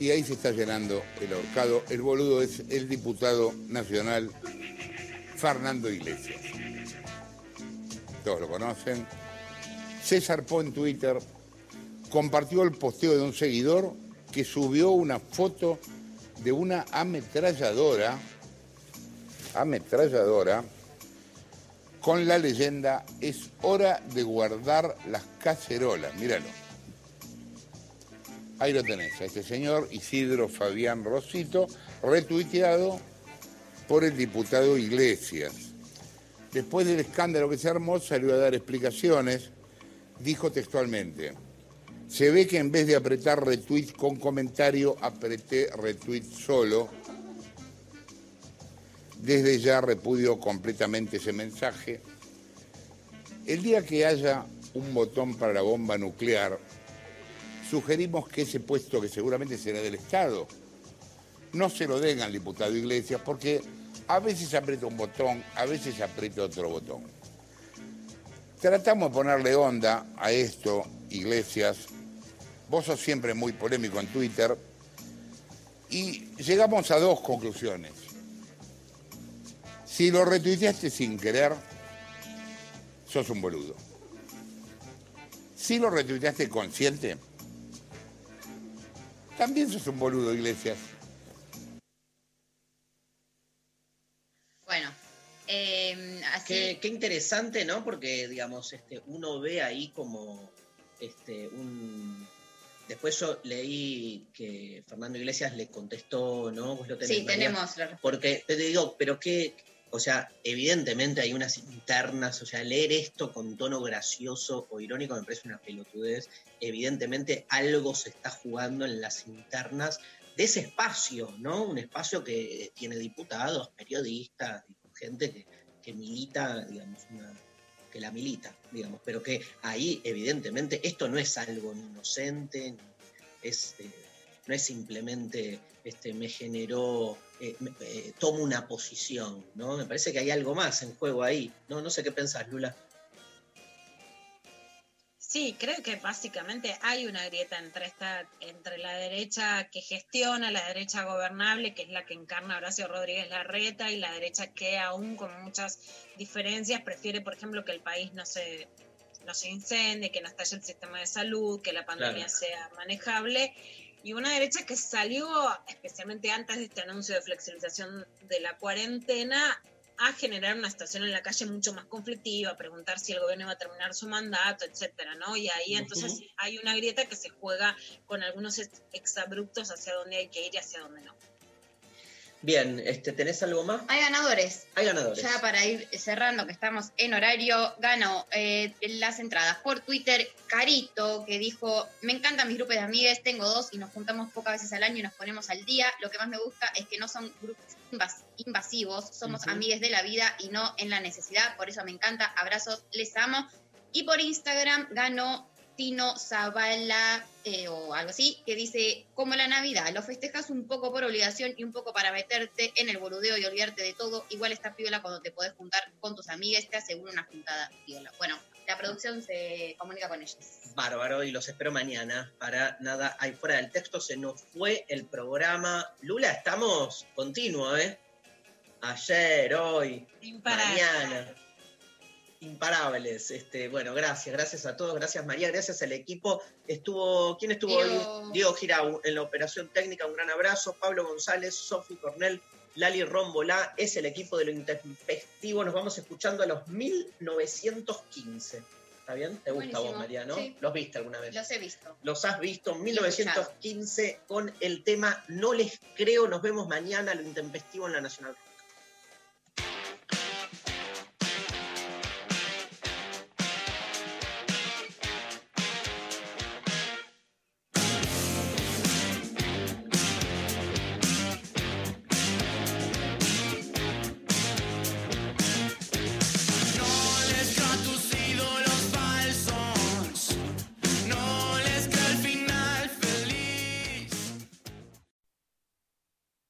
Y ahí se está llenando el ahorcado. El boludo es el diputado nacional Fernando Iglesias. Todos lo conocen. César Po en Twitter compartió el posteo de un seguidor que subió una foto de una ametralladora, ametralladora, con la leyenda Es hora de guardar las cacerolas. Míralo. Ahí lo tenés, a este señor Isidro Fabián Rosito, retuiteado por el diputado Iglesias. Después del escándalo que se armó, salió a dar explicaciones. Dijo textualmente, se ve que en vez de apretar retweet con comentario, apreté retweet solo. Desde ya repudio completamente ese mensaje. El día que haya un botón para la bomba nuclear, sugerimos que ese puesto, que seguramente será del Estado, no se lo den al diputado Iglesias, porque a veces aprieta un botón, a veces aprieta otro botón. Tratamos de ponerle onda a esto, Iglesias. Vos sos siempre muy polémico en Twitter. Y llegamos a dos conclusiones. Si lo retuiteaste sin querer, sos un boludo. Si lo retuiteaste consciente, también sos un boludo, Iglesias. Bueno, eh, así. Qué, qué interesante, ¿no? Porque, digamos, este, uno ve ahí como este, un. Después yo leí que Fernando Iglesias le contestó, ¿no? Vos lo tenés, Sí, María. tenemos la respuesta. Porque te digo, pero qué. O sea, evidentemente hay unas internas, o sea, leer esto con tono gracioso o irónico me parece una pelotudez. Evidentemente algo se está jugando en las internas de ese espacio, ¿no? Un espacio que tiene diputados, periodistas, gente que, que milita, digamos, que la milita, digamos, pero que ahí evidentemente esto no es algo inocente, es, eh, no es simplemente este, me generó, eh, eh, tomo una posición, ¿no? Me parece que hay algo más en juego ahí, ¿no? No sé qué pensás, Lula. Sí, creo que básicamente hay una grieta entre esta, entre la derecha que gestiona, la derecha gobernable, que es la que encarna Horacio Rodríguez Larreta, y la derecha que aún con muchas diferencias prefiere, por ejemplo, que el país no se, no se incendie, que no estalle el sistema de salud, que la pandemia Claro. sea manejable. Y una derecha que salió, especialmente antes de este anuncio de flexibilización de la cuarentena, a generar una situación en la calle mucho más conflictiva, a preguntar si el gobierno iba a terminar su mandato, etcétera, ¿no? Y ahí entonces hay una grieta que se juega con algunos ex- exabruptos hacia dónde hay que ir y hacia dónde no. Bien, este, ¿tenés algo más? Hay ganadores. Hay ganadores. Ya para ir cerrando, que estamos en horario, ganó eh, las entradas por Twitter Carito, que dijo, me encantan mis grupos de amigues, tengo dos y nos juntamos pocas veces al año y nos ponemos al día. Lo que más me gusta es que no son grupos invas- invasivos, somos Ujú. amigues de la vida y no en la necesidad, por eso me encanta, abrazos, les amo. Y por Instagram ganó Tino Zavala eh, o algo así, que dice, como la Navidad, lo festejas un poco por obligación y un poco para meterte en el boludeo y olvidarte de todo, igual está piola cuando te podés juntar con tus amigas, te aseguro una juntada piola. Bueno, la producción se comunica con ellos. Bárbaro, y los espero mañana. Para nada, ahí fuera del texto se nos fue el programa. Lula, estamos continuo, ¿eh? Ayer, hoy, mañana. Imparables. Este, bueno, gracias, gracias a todos, gracias María, gracias al equipo. Estuvo, ¿quién estuvo Diego. hoy? Diego Girau en la operación técnica, un gran abrazo. Pablo González, Sofi Cornell, Lali Rombolá, es el equipo de lo intempestivo. Nos vamos escuchando a los 1915. ¿Está bien? ¿Te gusta a vos, Buenísimo, María, no? sí. ¿Los viste alguna vez? Los he visto. Los has visto en 1915 con el tema No les creo. Nos vemos mañana, lo intempestivo en la Nacional.